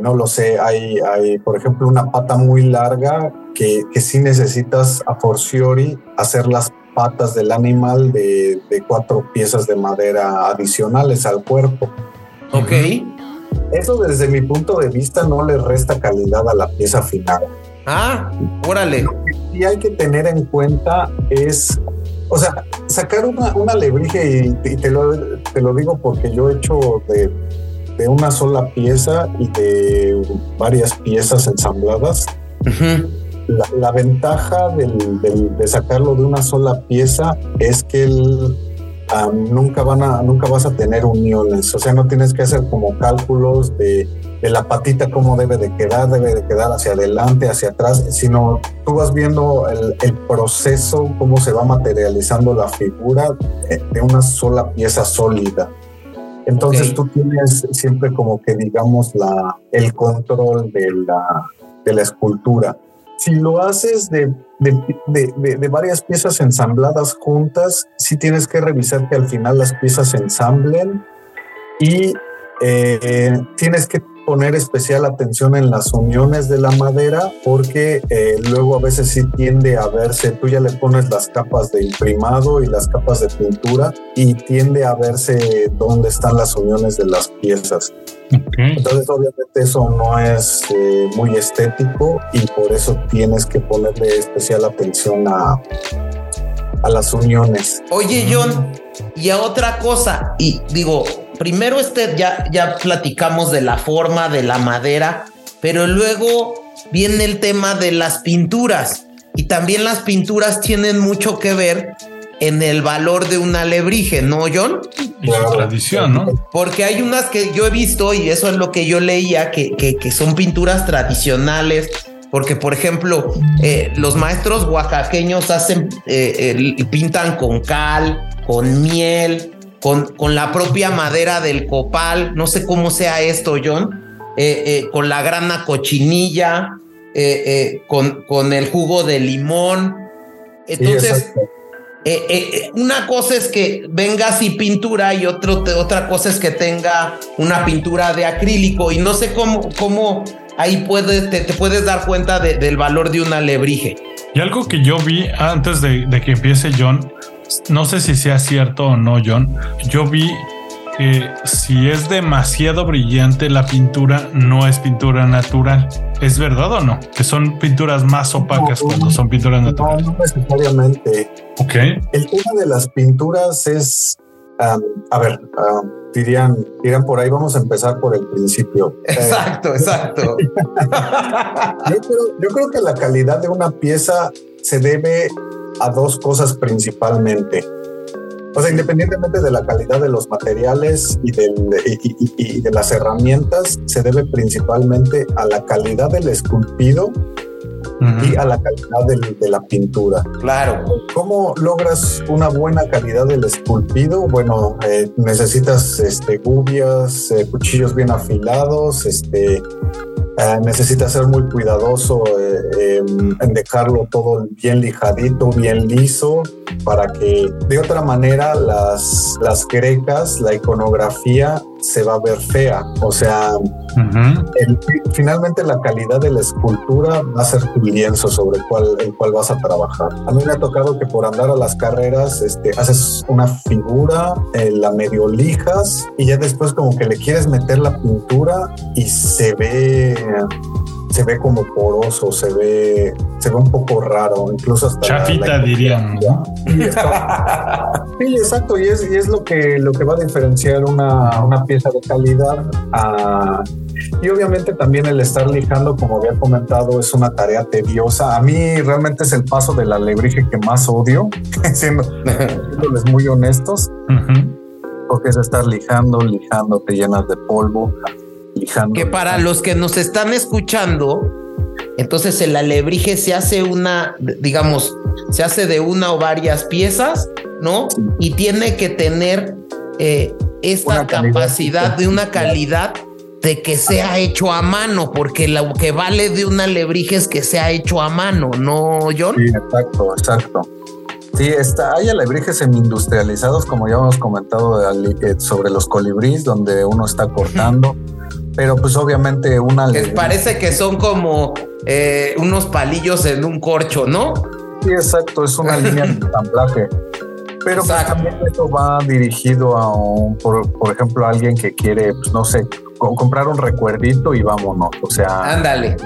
no lo sé, hay, hay, por ejemplo, una pata muy larga que, que sí necesitas a forciori hacer las patas del animal de, de cuatro piezas de madera adicionales al cuerpo. Ok. Eso desde mi punto de vista no le resta calidad a la pieza final. Ah, órale. Y hay que tener en cuenta es, o sea, sacar una, una alebrije y, y te, lo, te lo digo porque yo he hecho de, de una sola pieza y de varias piezas ensambladas. La, la ventaja del- del- de sacarlo de una sola pieza es que el, am, nunca, van a, nunca vas a tener uniones, o sea, no tienes que hacer como cálculos de, de la patita cómo debe de quedar, debe de quedar hacia adelante, hacia atrás, sino tú vas viendo el, el proceso, cómo se va materializando la figura eh, de una sola pieza sólida. Entonces Ok. tú tienes siempre como que digamos la, el control de la, de la escultura. Si lo haces de, de, de- de- de varias piezas ensambladas juntas, sí tienes que revisar que al final las piezas se ensamblen y eh, tienes que poner especial atención en las uniones de la madera porque eh, luego a veces sí tiende a verse, tú ya le pones las capas de imprimado y las capas de pintura y tiende a verse dónde están las uniones de las piezas. Ok. Entonces, obviamente, eso no es eh, muy estético y por eso tienes que ponerle especial atención a, a las uniones. Oye, John, y a otra cosa, y digo, primero este ya, ya platicamos de la forma de la madera, pero luego viene el tema de las pinturas. Y también las pinturas tienen mucho que ver en el valor de un alebrije, ¿no, John? Y su tradición, ¿no? Porque hay unas que yo he visto, y eso es lo que yo leía, que, que, que son pinturas tradicionales. Porque, por ejemplo, eh, los maestros oaxaqueños hacen, eh, pintan con cal, con miel, con, con la propia madera del copal. No sé cómo sea esto, John. eh, eh, con la grana cochinilla, eh, eh, con, con el jugo de limón. Entonces, eh, eh, eh, una cosa es que venga así pintura y otro, te- otra cosa es que tenga una pintura de acrílico y no sé cómo, cómo ahí puedes, te, te puedes dar cuenta de- del valor de un alebrije. Y algo que yo vi antes de, de que empiece John, no sé si sea cierto o no, John, yo vi que si es demasiado brillante la pintura, no es pintura natural. ¿Es verdad o no? Que son pinturas más opacas No, cuando son pinturas No, naturales. no necesariamente. Ok. El tema de las pinturas es, am, a ver, am, dirían, dirían por ahí, vamos a empezar por el principio. Eh, Exacto, exacto. yo, creo, yo creo que la calidad de una pieza se debe a dos cosas principalmente. O sea, independientemente de la calidad de los materiales y, del- y- y- y- y de las herramientas, se debe principalmente a la calidad del esculpido y a la calidad del- de la pintura. Claro. ¿Cómo logras una buena calidad del esculpido? Bueno, eh, necesitas este, gubias, eh, cuchillos bien afilados, este, eh, necesitas ser muy cuidadoso eh, em, en dejarlo todo bien lijadito, bien liso, para que de otra manera las, las grecas, la iconografía se va a ver fea. O sea, el- finalmente la calidad de la escultura va a ser tu lienzo sobre el cual, el cual vas a trabajar. A mí me ha tocado que por andar a las carreras este, haces una figura, eh, la medio lijas y ya después como que le quieres meter la pintura y se ve se ve como poroso, se ve se ve un poco raro, incluso hasta Chafita dirían. Sí, exacto. Y es, y es lo que lo que va a diferenciar una, una pieza de calidad a- y obviamente también el estar lijando, como había comentado, es una tarea tediosa. A mí realmente es el paso del alebrije que más odio, siendo, siéndoles muy honestos, porque es estar lijando, lijando, te llenas de polvo, que para los que nos están escuchando, entonces el alebrije se hace una, digamos, se hace de una o varias piezas, ¿no? Y tiene que tener eh, esta Una calidad. capacidad de una calidad de que sea hecho a mano, porque lo que vale de un alebrije es que sea hecho a mano, ¿no, John? Sí, exacto, exacto. Sí, está, hay alebrijes semi-industrializados, como ya hemos comentado eh, sobre los colibríes, donde uno está cortando, pero pues obviamente una alebrije- parece que son como eh, unos palillos en un corcho, ¿no? Sí, exacto, es una línea de ensamblaje. Pero pues, también esto va dirigido a, un, por, por ejemplo, a alguien que quiere, pues, no sé, co- comprar un recuerdito y vámonos. O sea, Ándale.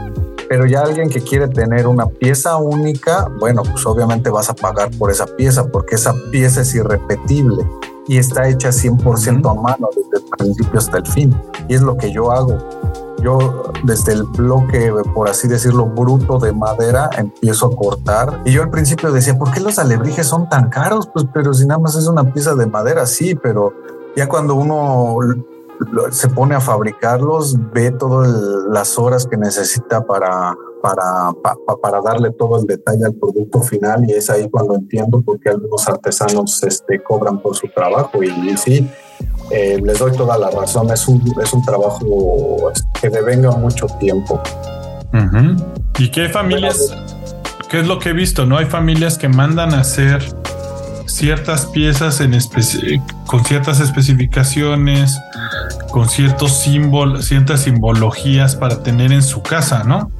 Pero ya alguien que quiere tener una pieza única, bueno, pues obviamente vas a pagar por esa pieza porque esa pieza es irrepetible y está hecha 100% a mano desde el principio hasta el fin. Y es lo que yo hago. Yo desde el bloque, por así decirlo, bruto de madera, empiezo a cortar. Y yo al principio decía, ¿por qué los alebrijes son tan caros? Pues, pero si nada más es una pieza de madera, sí, pero ya cuando uno se pone a fabricarlos, ve todas las horas que necesita para, para, pa- pa- para darle todo el detalle al producto final y es ahí cuando entiendo por qué algunos artesanos este, cobran por su trabajo y, y sí, eh, les doy toda la razón, es un, es un trabajo que devenga mucho tiempo. Ujú. Y que hay familias, ¿qué es lo que he visto? No hay familias que mandan a hacer ciertas piezas en con ciertas especificaciones, con ciertos símbolos, ciertas simbologías para tener en su casa, ¿no?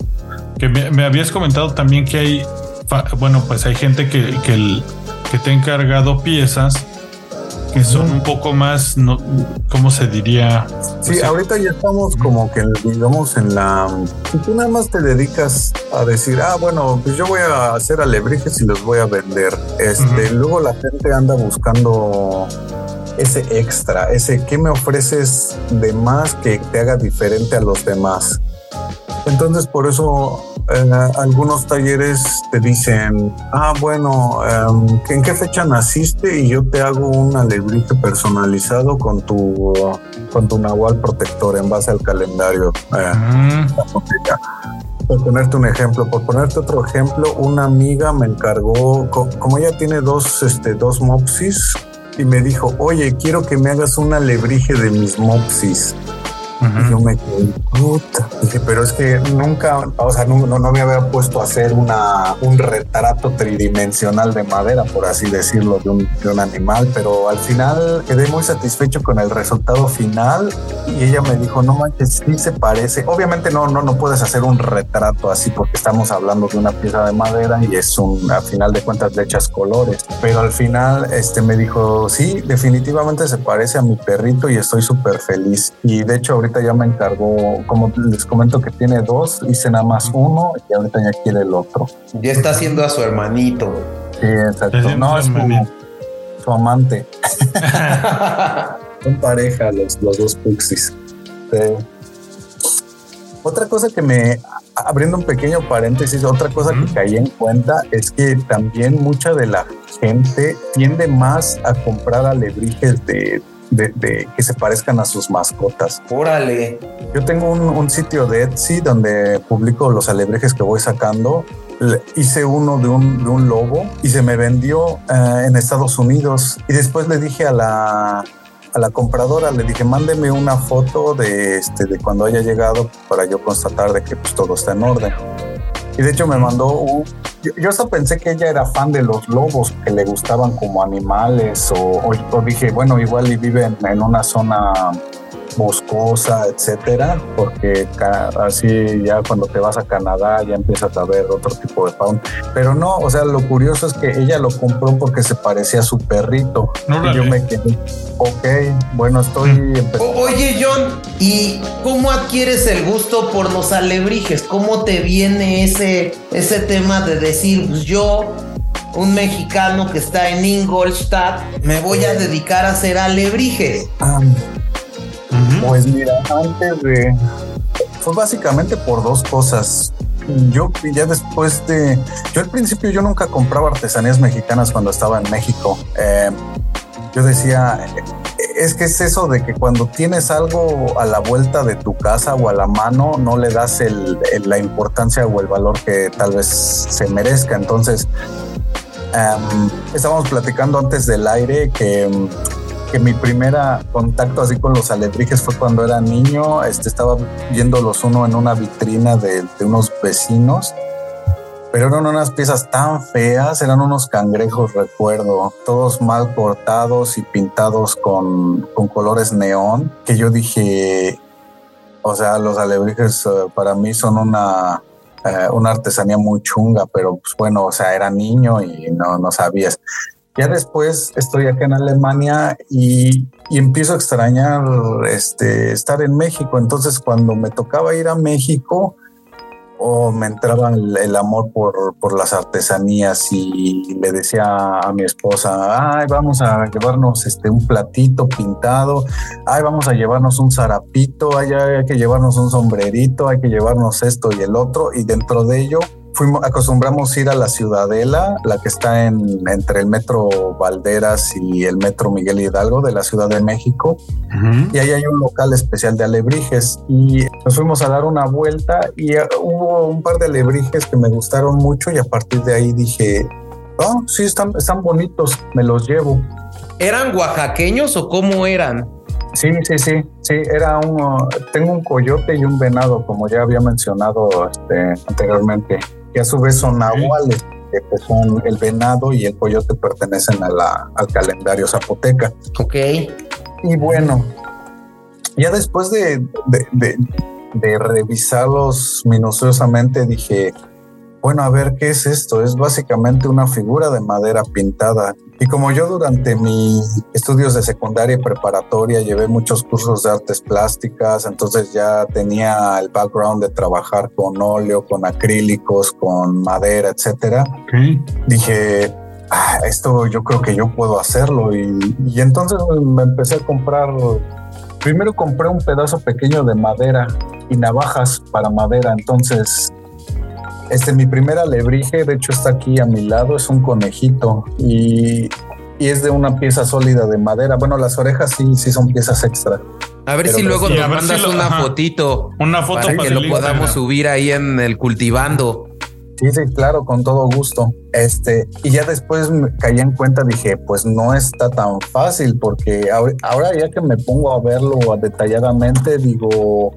Que me, habías comentado también que hay, bueno, pues hay gente que, que te ha encargado piezas que son un poco más, no, ¿cómo se diría? Sí, O sea, ahorita ya estamos como que digamos en la... Si tú nada más te dedicas a decir, ah, bueno, pues yo voy a hacer alebrijes y los voy a vender. Este. Luego la gente anda buscando ese extra, ese que me ofreces de más que te haga diferente a los demás. Entonces, por eso eh, algunos talleres te dicen, ah, bueno, em, ¿en qué fecha naciste? Y yo te hago un alebrije personalizado con tu, con tu nahual protector en base al calendario. eh, mm, por ponerte un ejemplo, por ponerte otro ejemplo, una amiga me encargó, co- como ella tiene dos, este, dos mopsis, y me dijo, oye, quiero que me hagas un alebrije de mis mopsis. Y yo me quedé, puta. Dije, pero es que nunca, o sea, no, no, no me había puesto a hacer una, un retrato tridimensional de madera, por así decirlo, de un, de un animal, pero al final quedé muy satisfecho con el resultado final y ella me dijo, no manches, sí se parece. Obviamente no, no, no puedes hacer un retrato así porque estamos hablando de una pieza de madera y es un, al final de cuentas le echas colores, pero al final este me dijo, sí, definitivamente se parece a mi perrito y estoy súper feliz. Y de hecho ahorita ya me encargó, como les comento que tiene dos, hice nada más uno y ahorita ya quiere el otro. Ya está haciendo a su hermanito. Sí, exacto. No, es su, amante. Son pareja los, los dos Puxis. Sí. Otra cosa que me, abriendo un pequeño paréntesis, otra cosa que caí en cuenta es que también mucha de la gente tiende más a comprar alebrijes de de, de que se parezcan a sus mascotas. Órale. Yo tengo un, un sitio de Etsy donde publico los alebrijes que voy sacando. Hice uno de un, de un lobo y se me vendió eh, en Estados Unidos. Y después le dije a la, a la compradora, le dije, mándeme una foto de, este, de cuando haya llegado para yo constatar de que pues, todo está en orden. Y de hecho me mandó, un- yo, yo hasta pensé que ella era fan de los lobos, que le gustaban como animales, o, o- o dije, bueno, igual y vive en, en una zona boscosa, etcétera, porque así ya cuando te vas a Canadá ya empiezas a ver otro tipo de fauna. Pero no, o sea, lo curioso es que ella lo compró porque se parecía a su perrito. Y yo me quedé, ok, bueno, estoy empezando. O- oye, John, ¿y cómo adquieres el gusto por los alebrijes? ¿Cómo te viene ese, ese tema de decir, pues yo, un mexicano que está en Ingolstadt, me voy a dedicar a hacer alebrijes? Pues mira, antes de... Fue básicamente por dos cosas. Yo ya después de... Yo al principio yo nunca compraba artesanías mexicanas cuando estaba en México. Eh, yo decía, es que es eso de que cuando tienes algo a la vuelta de tu casa o a la mano, no le das el- la importancia o el valor que tal vez se merezca. Entonces, em, estábamos platicando antes del aire que, que mi primera contacto así con los alebrijes fue cuando era niño. Este, estaba viéndolos uno en una vitrina de, de unos vecinos. Pero eran unas piezas tan feas, eran unos cangrejos, recuerdo, todos mal cortados y pintados con, con colores neón, que yo dije, o sea, los alebrijes eh, para mí son una, eh, una artesanía muy chunga, pero pues bueno, o sea, era niño y no, no sabías. Ya después estoy acá en Alemania y, y empiezo a extrañar este, estar en México. Entonces, cuando me tocaba ir a México, o me entraba el, el amor por, por las artesanías y le decía a mi esposa, ay, vamos a llevarnos este, un platito pintado, ay, vamos a llevarnos un zarapito, ay, hay que llevarnos un sombrerito, hay que llevarnos esto y el otro, y dentro de ello fuimos, acostumbramos ir a la Ciudadela, la que está en, entre el metro Valderas y el metro Miguel Hidalgo de la Ciudad de México y ahí hay un local especial de alebrijes y nos fuimos a dar una vuelta y eh, hubo un par de alebrijes que me gustaron mucho y a partir de ahí dije, oh, sí, están, están bonitos, me los llevo. ¿Eran oaxaqueños o cómo eran? Sí, sí, sí, sí, era un, tengo un coyote y un venado, como ya había mencionado este, anteriormente, que a su vez son nahuales, que pues son el venado y el coyote pertenecen a la, al calendario zapoteca. Ok. Y bueno, ya después de, de, de- de revisarlos minuciosamente, dije, bueno, a ver, ¿qué es esto? Es básicamente una figura de madera pintada. Y como yo durante mis estudios de secundaria y preparatoria llevé muchos cursos de artes plásticas, entonces ya tenía el background de trabajar con óleo, con acrílicos, con madera, etcétera dije, "Ah, esto yo creo que yo puedo hacerlo. Y, y entonces me empecé a comprar, primero compré un pedazo pequeño de madera y navajas para madera. Entonces, este, mi primer alebrije, de hecho está aquí a mi lado, es un conejito y, y es de una pieza sólida de madera. Bueno, las orejas sí, sí son piezas extra. A ver Pero si luego sí, nos si mandas lo- una ajá. fotito Una foto para para que lo podamos Instagram. subir ahí en el cultivando. Sí, sí, claro, con todo gusto. Este, y ya después me caí en cuenta, dije, pues no está tan fácil, porque ahora, ahora ya que me pongo a verlo detalladamente, digo,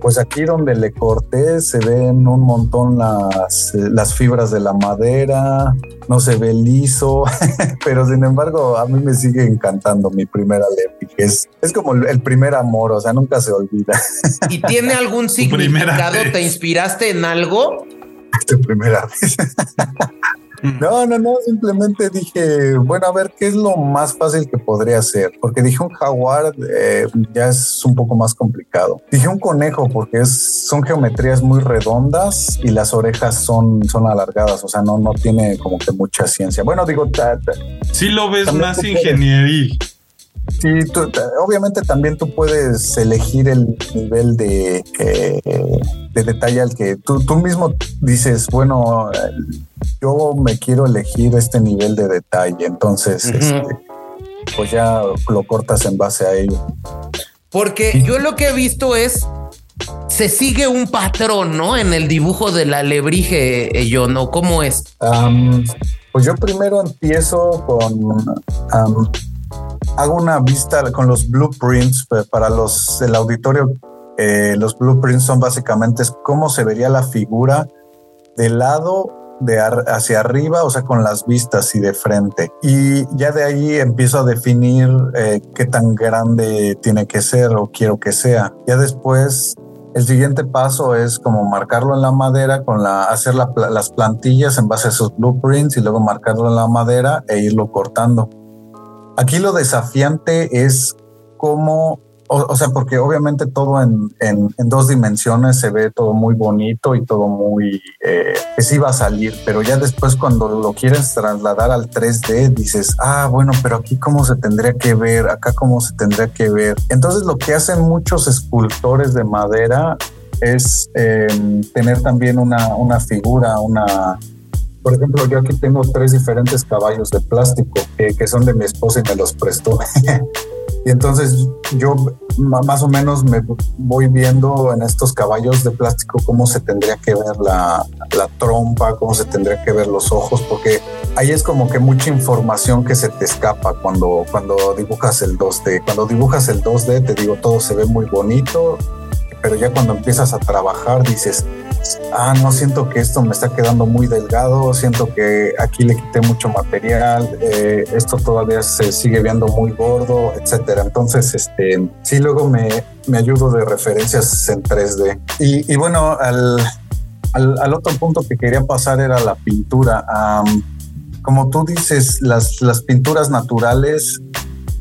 pues aquí donde le corté se ven un montón las, eh, las fibras de la madera, no se ve liso, pero sin embargo a mí me sigue encantando mi primera Lepi, que es, es como el primer amor, o sea, nunca se olvida ¿Y tiene algún significado? ¿Te inspiraste en algo? de primera vez. No, no, no, simplemente dije, bueno, a ver, ¿qué es lo más fácil que podría hacer? Porque dije un jaguar eh, ya es un poco más complicado. Dije un conejo porque es, son geometrías muy redondas y las orejas son, son alargadas, o sea, no, no tiene como que mucha ciencia. Bueno, digo, ta- ta- Sí lo ves También más puedes. Sí, tú- obviamente también tú puedes elegir el nivel de, eh, de detalle al que tú, tú mismo dices, bueno, eh, yo me quiero elegir este nivel de detalle. Entonces, este, pues ya lo cortas en base a ello. Porque yo lo que he visto es se sigue un patrón, ¿no? En el dibujo del alebrije, eh, yo, ¿no? ¿Cómo es? Pues yo primero empiezo con hago una vista con los blueprints para los del auditorio. eh, los blueprints son básicamente cómo se vería la figura de lado de hacia arriba, o sea, con las vistas y de frente. Y ya de ahí empiezo a definir eh, qué tan grande tiene que ser o quiero que sea. Ya después, el siguiente paso es como marcarlo en la madera, con la, hacer las plantillas en base a esos blueprints y luego marcarlo en la madera e irlo cortando. Aquí lo desafiante es cómo, o, sea, porque obviamente todo en, en- dos dimensiones se ve todo muy bonito y todo muy, eh, que sí va a salir, pero ya después cuando lo quieres trasladar al 3D dices, ah, bueno, pero aquí cómo se tendría que ver, acá cómo se tendría que ver. Entonces lo que hacen muchos escultores de madera es eh, tener también una, una figura, una, por ejemplo, yo aquí tengo tres diferentes caballos de plástico eh, que son de mi esposa y me los prestó. y entonces yo más o menos me voy viendo en estos caballos de plástico cómo se tendría que ver la, la trompa, cómo se tendría que ver los ojos, porque ahí es como que mucha información que se te escapa cuando, cuando dibujas el 2D. Cuando dibujas el 2D, te digo, todo se ve muy bonito, pero ya cuando empiezas a trabajar dices, ah, no siento que esto me está quedando muy delgado, siento que aquí le quité mucho material, eh, esto todavía se sigue viendo muy gordo, etcétera. Entonces, este, sí, luego me, me ayudo de referencias en 3D. Y, bueno, al, al, otro punto que quería pasar era la pintura. Como tú dices, las, las pinturas naturales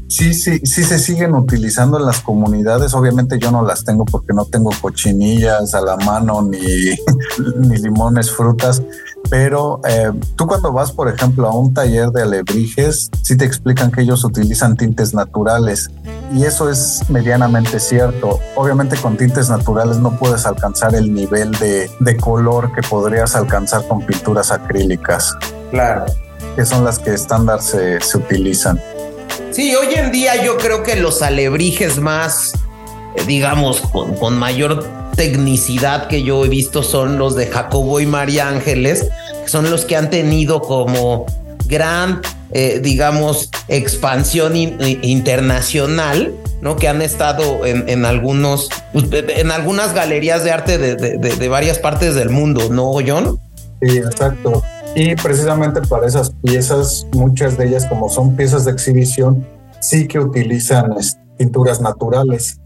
sí, sí, sí se siguen utilizando en las comunidades. Obviamente yo no las tengo porque no tengo cochinillas a la mano ni, ni limones, frutas. Pero eh, tú cuando vas, por ejemplo, a un taller de alebrijes, sí te explican que ellos utilizan tintes naturales. Y eso es medianamente cierto. Obviamente con tintes naturales no puedes alcanzar el nivel de, de color que podrías alcanzar con pinturas acrílicas, Claro. que son las que estándar se, se utilizan. Sí, hoy en día yo creo que los alebrijes más, eh, digamos, con, con mayor tecnicidad que yo he visto son los de Jacobo y María Ángeles, que son los que han tenido como gran, eh, digamos, expansión internacional, ¿no? Que han estado en, en algunos, pues, en algunas galerías de arte de, de- de- de varias partes del mundo, ¿no, John? Sí, exacto. Y precisamente para esas piezas, muchas de ellas como son piezas de exhibición, sí que utilizan pinturas naturales.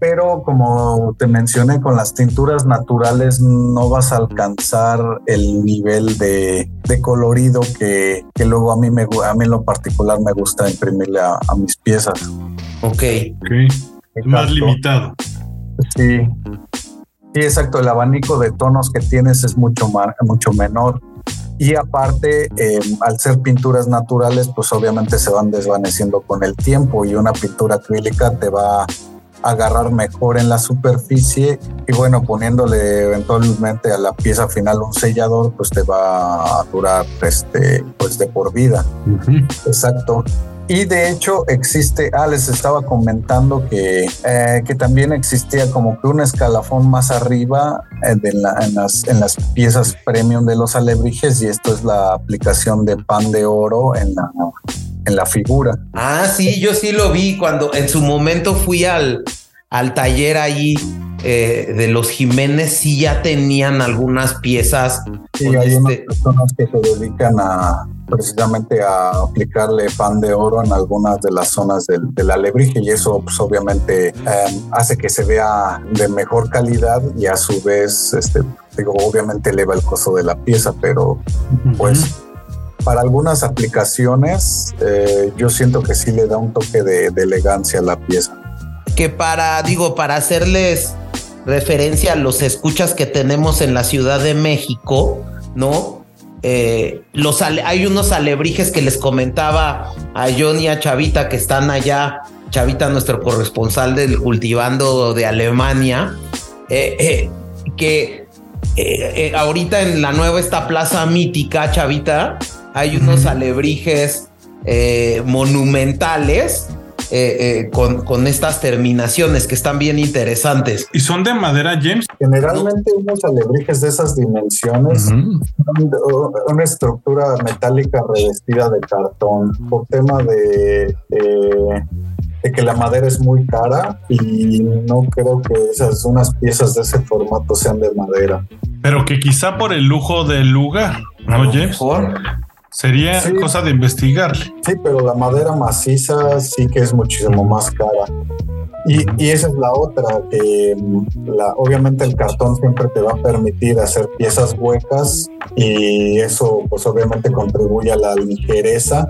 Pero como te mencioné, con las tinturas naturales no vas a alcanzar el nivel de, de colorido que, que luego a mí, me, a mí en lo particular me gusta imprimirle a, a mis piezas. Ok. Ok. Más limitado. Sí. Sí, exacto. El abanico de tonos que tienes es mucho, ma- mucho menor. Y aparte, eh, al ser pinturas naturales, pues obviamente se van desvaneciendo con el tiempo y una pintura acrílica te va a agarrar mejor en la superficie y bueno, poniéndole eventualmente a la pieza final un sellador, pues te va a durar este, pues de por vida. Exacto. Y de hecho existe, ah, les estaba comentando que, eh, que también existía como que un escalafón más arriba eh, en, las, en las piezas premium de los alebrijes y esto es la aplicación de pan de oro en la, en la figura. Ah, sí, yo sí lo vi cuando en su momento fui al, al taller ahí eh, de los Jiménez, sí ya tenían algunas piezas. Sí, hay unas este- personas que se dedican a precisamente a aplicarle pan de oro en algunas de las zonas del, del alebrije y eso pues, obviamente eh, hace que se vea de mejor calidad y a su vez, este, digo, obviamente eleva el costo de la pieza, pero pues para algunas aplicaciones eh, yo siento que sí le da un toque de, de elegancia a la pieza. Que para, digo, para hacerles referencia a los escuchas que tenemos en la Ciudad de México, ¿no? Eh, los hay unos alebrijes que les comentaba a John y a Chavita que están allá, Chavita, nuestro corresponsal del cultivando de Alemania, eh, eh, que ahorita en la nueva esta plaza mítica, Chavita, hay unos alebrijes monumentales eh, eh, con, con, estas terminaciones que están bien interesantes. ¿Y son de madera, James? Generalmente unos alebrijes de esas dimensiones, uh -huh. una estructura metálica revestida de cartón, por tema de, de, de, que la madera es muy cara y no creo que esas unas piezas de ese formato sean de madera. Pero que quizá por el lujo del lugar, ¿no, James? Mejor. Sería sí. cosa de investigarle. Sí, pero la madera maciza sí que es muchísimo más cara. Y, y, esa es la otra, que la, obviamente el cartón siempre te va a permitir hacer piezas huecas y eso pues obviamente contribuye a la ligereza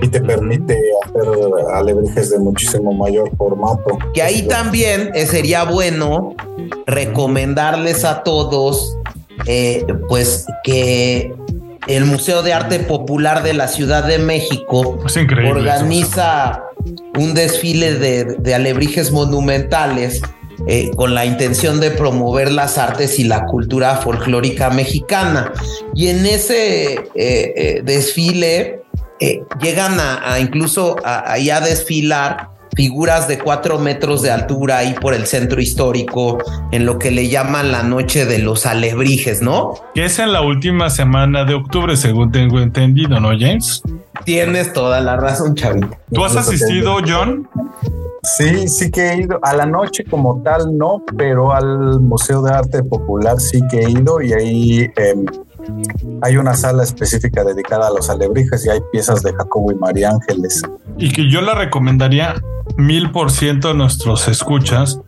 y te permite hacer alebrijes de muchísimo mayor formato. Que ahí también eh, sería bueno recomendarles a todos eh, pues que el Museo de Arte Popular de la Ciudad de México organiza eso. un desfile de, de, alebrijes monumentales eh, con la intención de promover las artes y la cultura folclórica mexicana. Y en ese eh, eh, desfile llegan a, a incluso a, a, a desfilar figuras de cuatro metros de altura ahí por el centro histórico, en lo que le llaman la noche de los alebrijes, ¿no? Que es en la última semana de octubre, según tengo entendido, ¿no, James? Tienes toda la razón, Chavito. ¿Tú has asistido, John? Sí, sí que he ido. A la noche como tal no, pero al Museo de Arte Popular sí que he ido y ahí eh, hay una sala específica dedicada a los alebrijes y hay piezas de Jacobo y María Ángeles. Y que yo la recomendaría mil por ciento a nuestros escuchas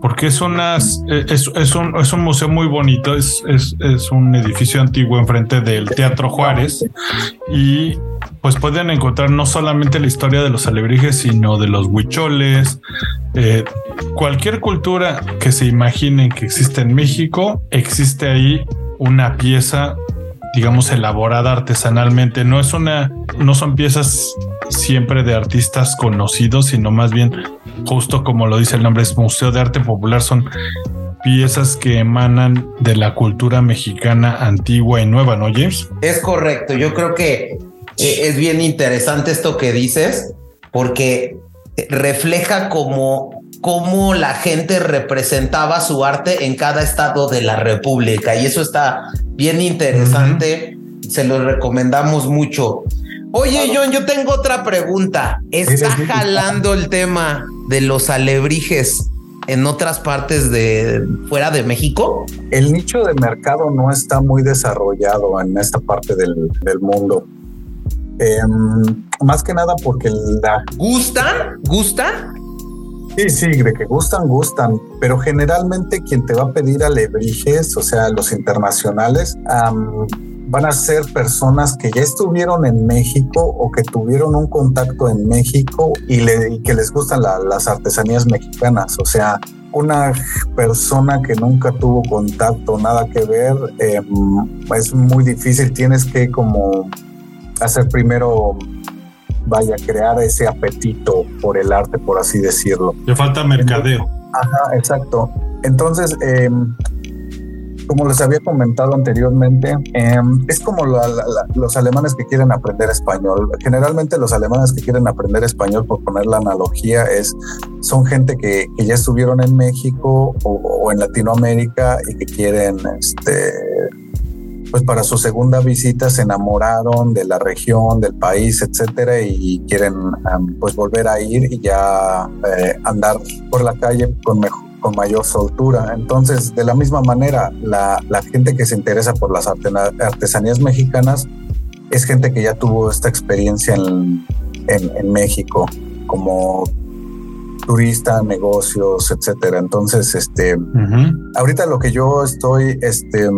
porque es, unas, es, es, un, es un museo muy bonito, es, es, es un edificio antiguo enfrente del Teatro Juárez y pues pueden encontrar no solamente la historia de los alebrijes, sino de los huicholes, eh, cualquier cultura que se imaginen que existe en México, existe ahí una pieza digamos elaborada artesanalmente. No es una no son piezas siempre de artistas conocidos sino más bien justo como lo dice el nombre es museo de arte popular. Son piezas que emanan de la cultura mexicana antigua y nueva no James es correcto. Yo creo que es bien interesante esto que dices porque refleja como cómo la gente representaba su arte en cada estado de la República. Y eso está bien interesante. Uh -huh. Se lo recomendamos mucho. Oye, John, yo tengo otra pregunta. ¿Está jalando el tema de los alebrijes en otras partes de fuera de México? El nicho de mercado no está muy desarrollado en esta parte del, del mundo. Eh, más que nada porque la... ¿Gustan? ¿Gustan? Sí, sí, de que gustan, gustan, pero generalmente quien te va a pedir alebrijes, o sea, los internacionales, van a ser personas que ya estuvieron en México o que tuvieron un contacto en México y, le, y que les gustan la, las artesanías mexicanas, o sea, una persona que nunca tuvo contacto, nada que ver, eh, es muy difícil, tienes que como hacer primero vaya a crear ese apetito por el arte, por así decirlo. Le falta mercadeo. Ajá, exacto. Entonces, eh, como les había comentado anteriormente, eh, es como la, la, la, los alemanes que quieren aprender español. Generalmente los alemanes que quieren aprender español, por poner la analogía, es son gente que, que ya estuvieron en México o, o, en Latinoamérica y que quieren este, pues para su segunda visita se enamoraron de la región, del país, etcétera, y quieren um, pues volver a ir y ya eh, andar por la calle con mejor con mayor soltura. Entonces, de la misma manera, la, la gente que se interesa por las artesanías mexicanas es gente que ya tuvo esta experiencia en, en, en México como turista, negocios, etcétera. Entonces, este, uh -huh. ahorita lo que yo estoy, este,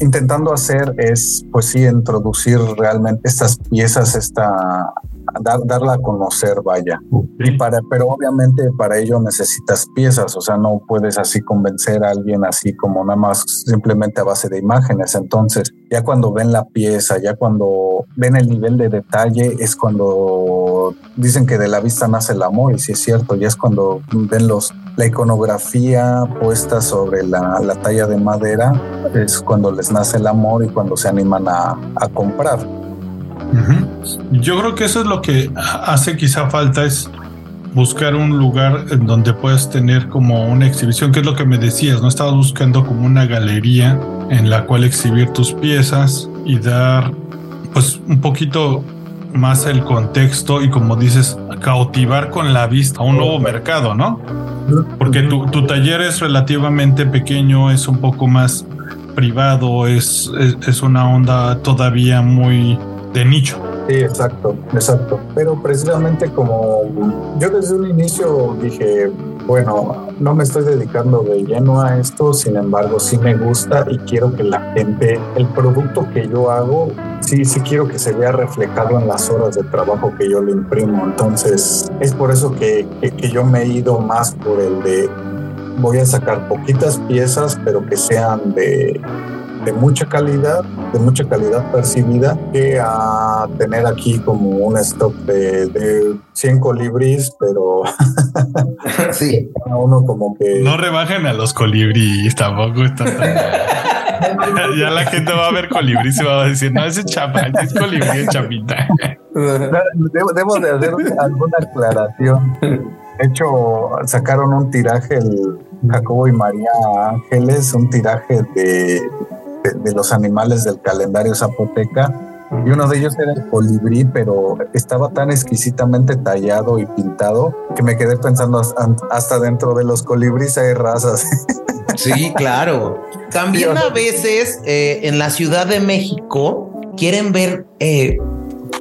intentando hacer es, pues sí, introducir realmente estas piezas, esta dar, darla a conocer, vaya. Okay. Y para, pero obviamente para ello necesitas piezas, o sea, no puedes así convencer a alguien así como nada más simplemente a base de imágenes. Entonces, ya cuando ven la pieza, ya cuando ven el nivel de detalle, es cuando dicen que de la vista nace el amor, y sí es cierto, ya es cuando ven los la iconografía puesta sobre la, la, talla de madera, es cuando les nace el amor y cuando se animan a, a comprar. Ujú. Yo creo que eso es lo que hace quizá falta es buscar un lugar en donde puedas tener como una exhibición, que es lo que me decías, ¿no? Estabas buscando como una galería en la cual exhibir tus piezas y dar pues un poquito más el contexto y como dices, cautivar con la vista a un nuevo mercado, ¿no? Porque tu, tu taller es relativamente pequeño, es un poco más privado, es, es, es una onda todavía muy de nicho. Sí, exacto, exacto. Pero precisamente como yo desde un inicio dije, bueno, no me estoy dedicando de lleno a esto, sin embargo sí me gusta y quiero que la gente, el producto que yo hago, sí, sí quiero que se vea reflejado en las horas de trabajo que yo le imprimo. Entonces es por eso que, que, que yo me he ido más por el de voy a sacar poquitas piezas, pero que sean de, de mucha calidad, de mucha calidad percibida, que a tener aquí como un stock de, de 100 colibríes, pero Sí. cada uno como que... No rebajen a los colibríes, tampoco está tan- ya la gente va a ver colibrí y se va a decir, no, ese chapa, ese es colibrí es chapita. Debo, debo de hacer alguna aclaración. De hecho, sacaron un tiraje, el Jacobo y María Ángeles, un tiraje de, de, de los animales del calendario zapoteca. Y uno de ellos era el colibrí, pero estaba tan exquisitamente tallado y pintado que me quedé pensando hasta- hasta dentro de los colibríes hay razas. Sí, claro. También a veces eh, en la Ciudad de México quieren ver, eh,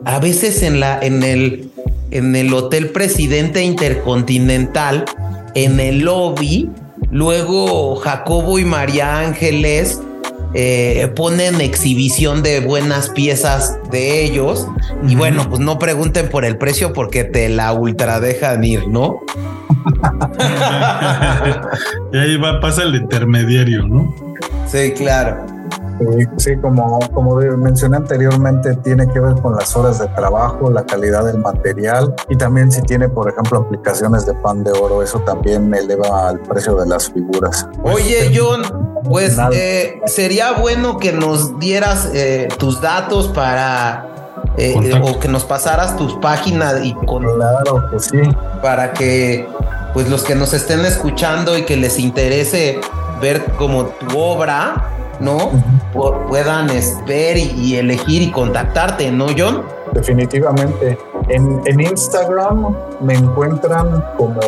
a veces en la, en el, en el Hotel Presidente Intercontinental, en el lobby, luego Jacobo y María Ángeles eh, ponen exhibición de buenas piezas de ellos. Y bueno, pues no pregunten por el precio porque te la ultra dejan ir, ¿no? y ahí va, pasa el intermediario, ¿no? Sí, claro. Sí, sí, como, como mencioné anteriormente, tiene que ver con las horas de trabajo, la calidad del material y también si tiene, por ejemplo, aplicaciones de pan de oro, eso también eleva el precio de las figuras. Oye, John, pues eh, sería bueno que nos dieras eh, tus datos para eh, o que nos pasaras tus páginas y con, Claro que sí. para que pues los que nos estén escuchando y que les interese ver como tu obra, ¿no? Pu- puedan es, ver y, y elegir y contactarte, ¿no, John? Definitivamente. En, en Instagram me encuentran como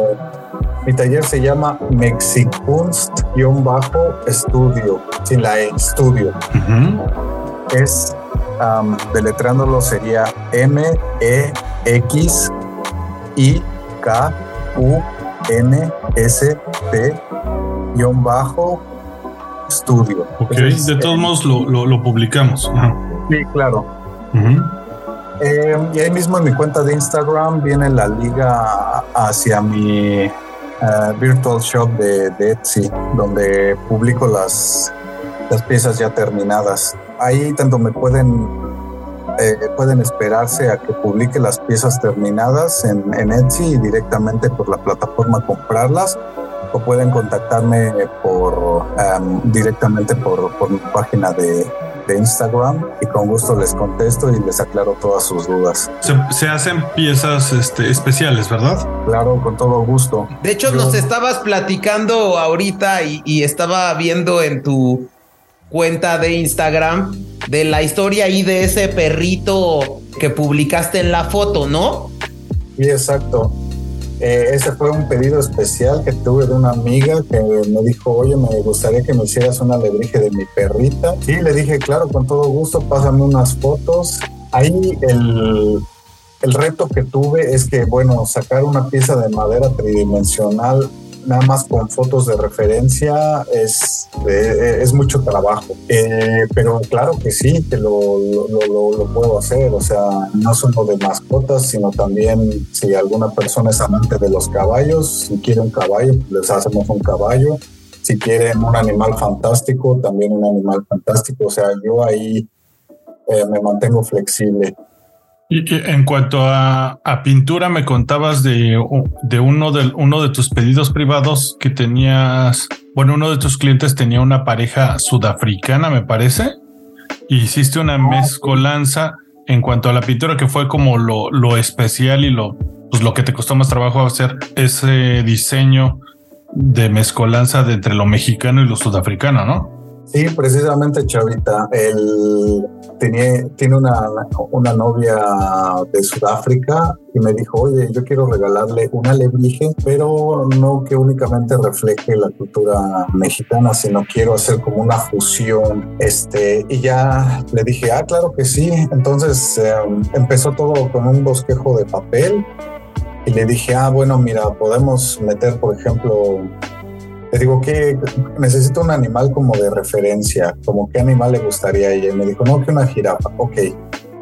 mi taller se llama Mexikunst-estudio, sin la E, estudio. Es deletrándolo sería M estudio. Ok, Entonces, de todos eh, modos lo, lo, lo publicamos. Ajá. Sí, claro. Eh, y ahí mismo en mi cuenta de Instagram viene la liga hacia mi eh, virtual shop de, de Etsy, donde publico las, las piezas ya terminadas. Ahí tanto me pueden, eh, pueden esperarse a que publique las piezas terminadas en, en Etsy y directamente por la plataforma comprarlas o pueden contactarme por directamente por, por mi página de, de Instagram y con gusto les contesto y les aclaro todas sus dudas. Se, se hacen piezas este, especiales, ¿verdad? Claro, con todo gusto. De hecho, Yo- nos estabas platicando ahorita y, y estaba viendo en tu cuenta de Instagram de la historia ahí de ese perrito que publicaste en la foto, ¿no? Sí, exacto. Eh, ese fue un pedido especial que tuve de una amiga que me dijo, oye, me gustaría que me hicieras una alebrije de mi perrita. Sí, le dije, claro, con todo gusto, pásame unas fotos. Ahí el, el reto que tuve es que, bueno, sacar una pieza de madera tridimensional nada más con fotos de referencia es, eh, es mucho trabajo. Eh, pero claro que sí, que lo, lo, puedo hacer. O sea, no solo de mascotas, sino también si alguna persona es amante de los caballos, si quiere un caballo, pues les hacemos un caballo. Si quieren un animal fantástico, también un animal fantástico. O sea, yo ahí eh, me mantengo flexible. Y, y en cuanto a, a pintura, me contabas de, de uno de uno de tus pedidos privados que tenías. Bueno, uno de tus clientes tenía una pareja sudafricana, me parece. Y hiciste una mezcolanza en cuanto a la pintura, que fue como lo, lo especial y lo, pues lo que te costó más trabajo hacer ese diseño de mezcolanza de entre lo mexicano y lo sudafricano, ¿no? Sí, precisamente Chavita. Él tenía, tiene una, una novia de Sudáfrica y me dijo, oye, yo quiero regalarle un alebrije, pero no que únicamente refleje la cultura mexicana, sino quiero hacer como una fusión. Este, y ya le dije, ah, claro que sí. Entonces em, empezó todo con un bosquejo de papel y le dije, ah, bueno, mira, podemos meter, por ejemplo, le digo que necesito un animal como de referencia, como qué animal le gustaría a ella. Y me dijo, no, que una jirafa. Ok,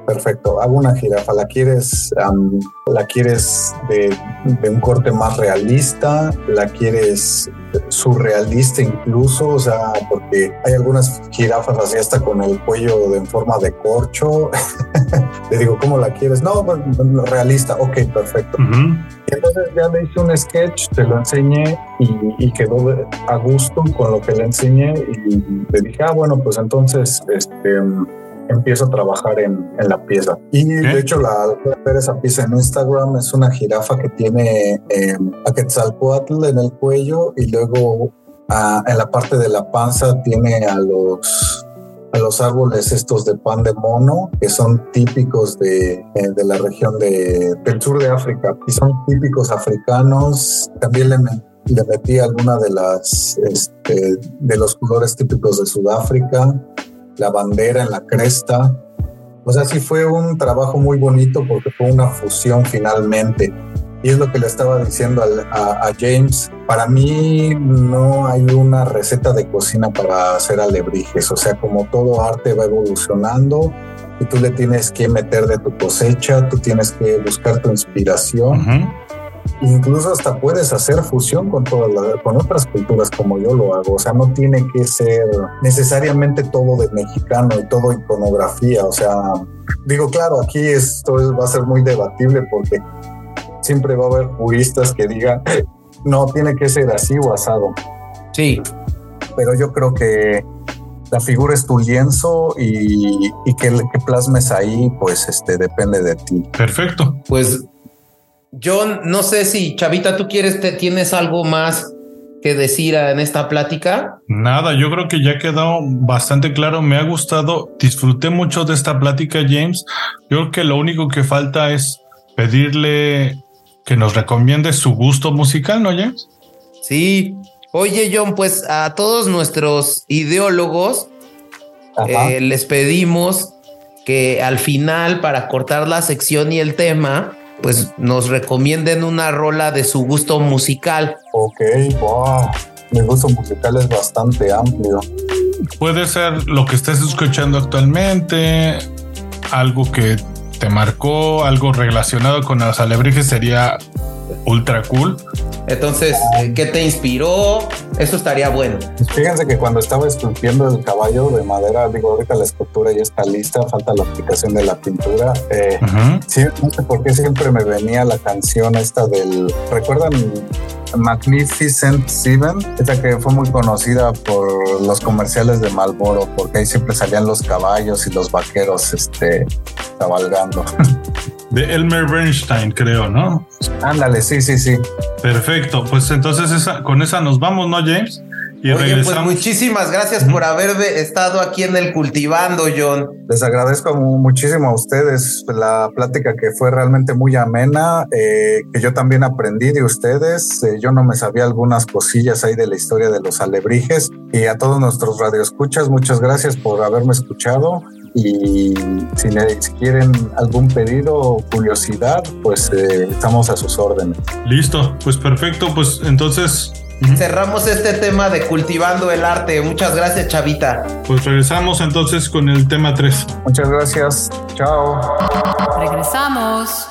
perfecto. Hago una jirafa. ¿La quieres, la quieres de, un corte más realista? ¿La quieres surrealista incluso? O sea, porque hay algunas jirafas así hasta con el cuello de, en forma de corcho. le digo, ¿cómo la quieres? No, pues, realista. Ok, perfecto. Entonces ya le hice un sketch, te lo enseñé y, quedó a gusto con lo que le enseñé y le dije, ah, bueno, pues entonces este, empiezo a trabajar en, la pieza. Y de hecho, la, ver esa pieza en Instagram es una jirafa que tiene eh, a Quetzalcoatl en el cuello y luego ah, en la parte de la panza tiene a los a los árboles estos de pan de mono, que son típicos de, eh, de la región de, del sur de África y son típicos africanos. También le, le metí alguna de las este, de los colores típicos de Sudáfrica, la bandera en la cresta. O sea, sí fue un trabajo muy bonito porque fue una fusión finalmente. Y es lo que le estaba diciendo a, James. Para mí no hay una receta de cocina para hacer alebrijes. O sea, como todo arte va evolucionando y tú le tienes que meter de tu cosecha, tú tienes que buscar tu inspiración. Incluso hasta puedes hacer fusión con todas con otras culturas como yo lo hago. O sea, no tiene que ser necesariamente todo de mexicano y todo iconografía. O sea, digo, claro, aquí esto va a ser muy debatible porque siempre va a haber puristas que digan, no, tiene que ser así o asado. Sí. Pero yo creo que la figura es tu lienzo y, y que, que, plasmes ahí, pues este depende de ti. Perfecto. Pues yo no sé si Chavita, tú quieres, te, tienes algo más que decir en esta plática? Nada, yo creo que ya quedó bastante claro. Me ha gustado, disfruté mucho de esta plática, James. Yo creo que lo único que falta es pedirle que nos recomiende su gusto musical, ¿no, James? Sí. Oye, John, pues a todos nuestros ideólogos eh, les pedimos que al final, para cortar la sección y el tema, pues nos recomienden una rola de su gusto musical. Ok, wow. Mi gusto musical es bastante amplio. Puede ser lo que estés escuchando actualmente, algo que te marcó, algo relacionado con los alebrijes sería ultra cool. Entonces, ¿qué te inspiró? Eso estaría bueno. Pues fíjense que cuando estaba esculpiendo el caballo de madera, digo, ahorita la escultura ya está lista, falta la aplicación de la pintura. Eh, sí, no sé por qué siempre me venía la canción esta del. ¿Recuerdan Magnificent Seven, esta que fue muy conocida por los comerciales de Malboro, porque ahí siempre salían los caballos y los vaqueros este, cabalgando. De Elmer Bernstein, creo, ¿no? Ándale, sí, sí, sí. Perfecto, pues entonces esa, con esa nos vamos, ¿no, James? Y Oye, pues muchísimas gracias por haber estado aquí en el Cultivando, John. Les agradezco muchísimo a ustedes la plática que fue realmente muy amena, eh, que yo también aprendí de ustedes. Eh, yo no me sabía algunas cosillas ahí de la historia de los alebrijes. Y a todos nuestros radioescuchas, muchas gracias por haberme escuchado. Y si, quieren algún pedido o curiosidad, pues eh, estamos a sus órdenes. Listo, pues perfecto. Pues entonces Cerramos este tema de cultivando el arte. Muchas gracias, Chavita. Pues regresamos entonces con el tema 3. Muchas gracias. Chao. Regresamos.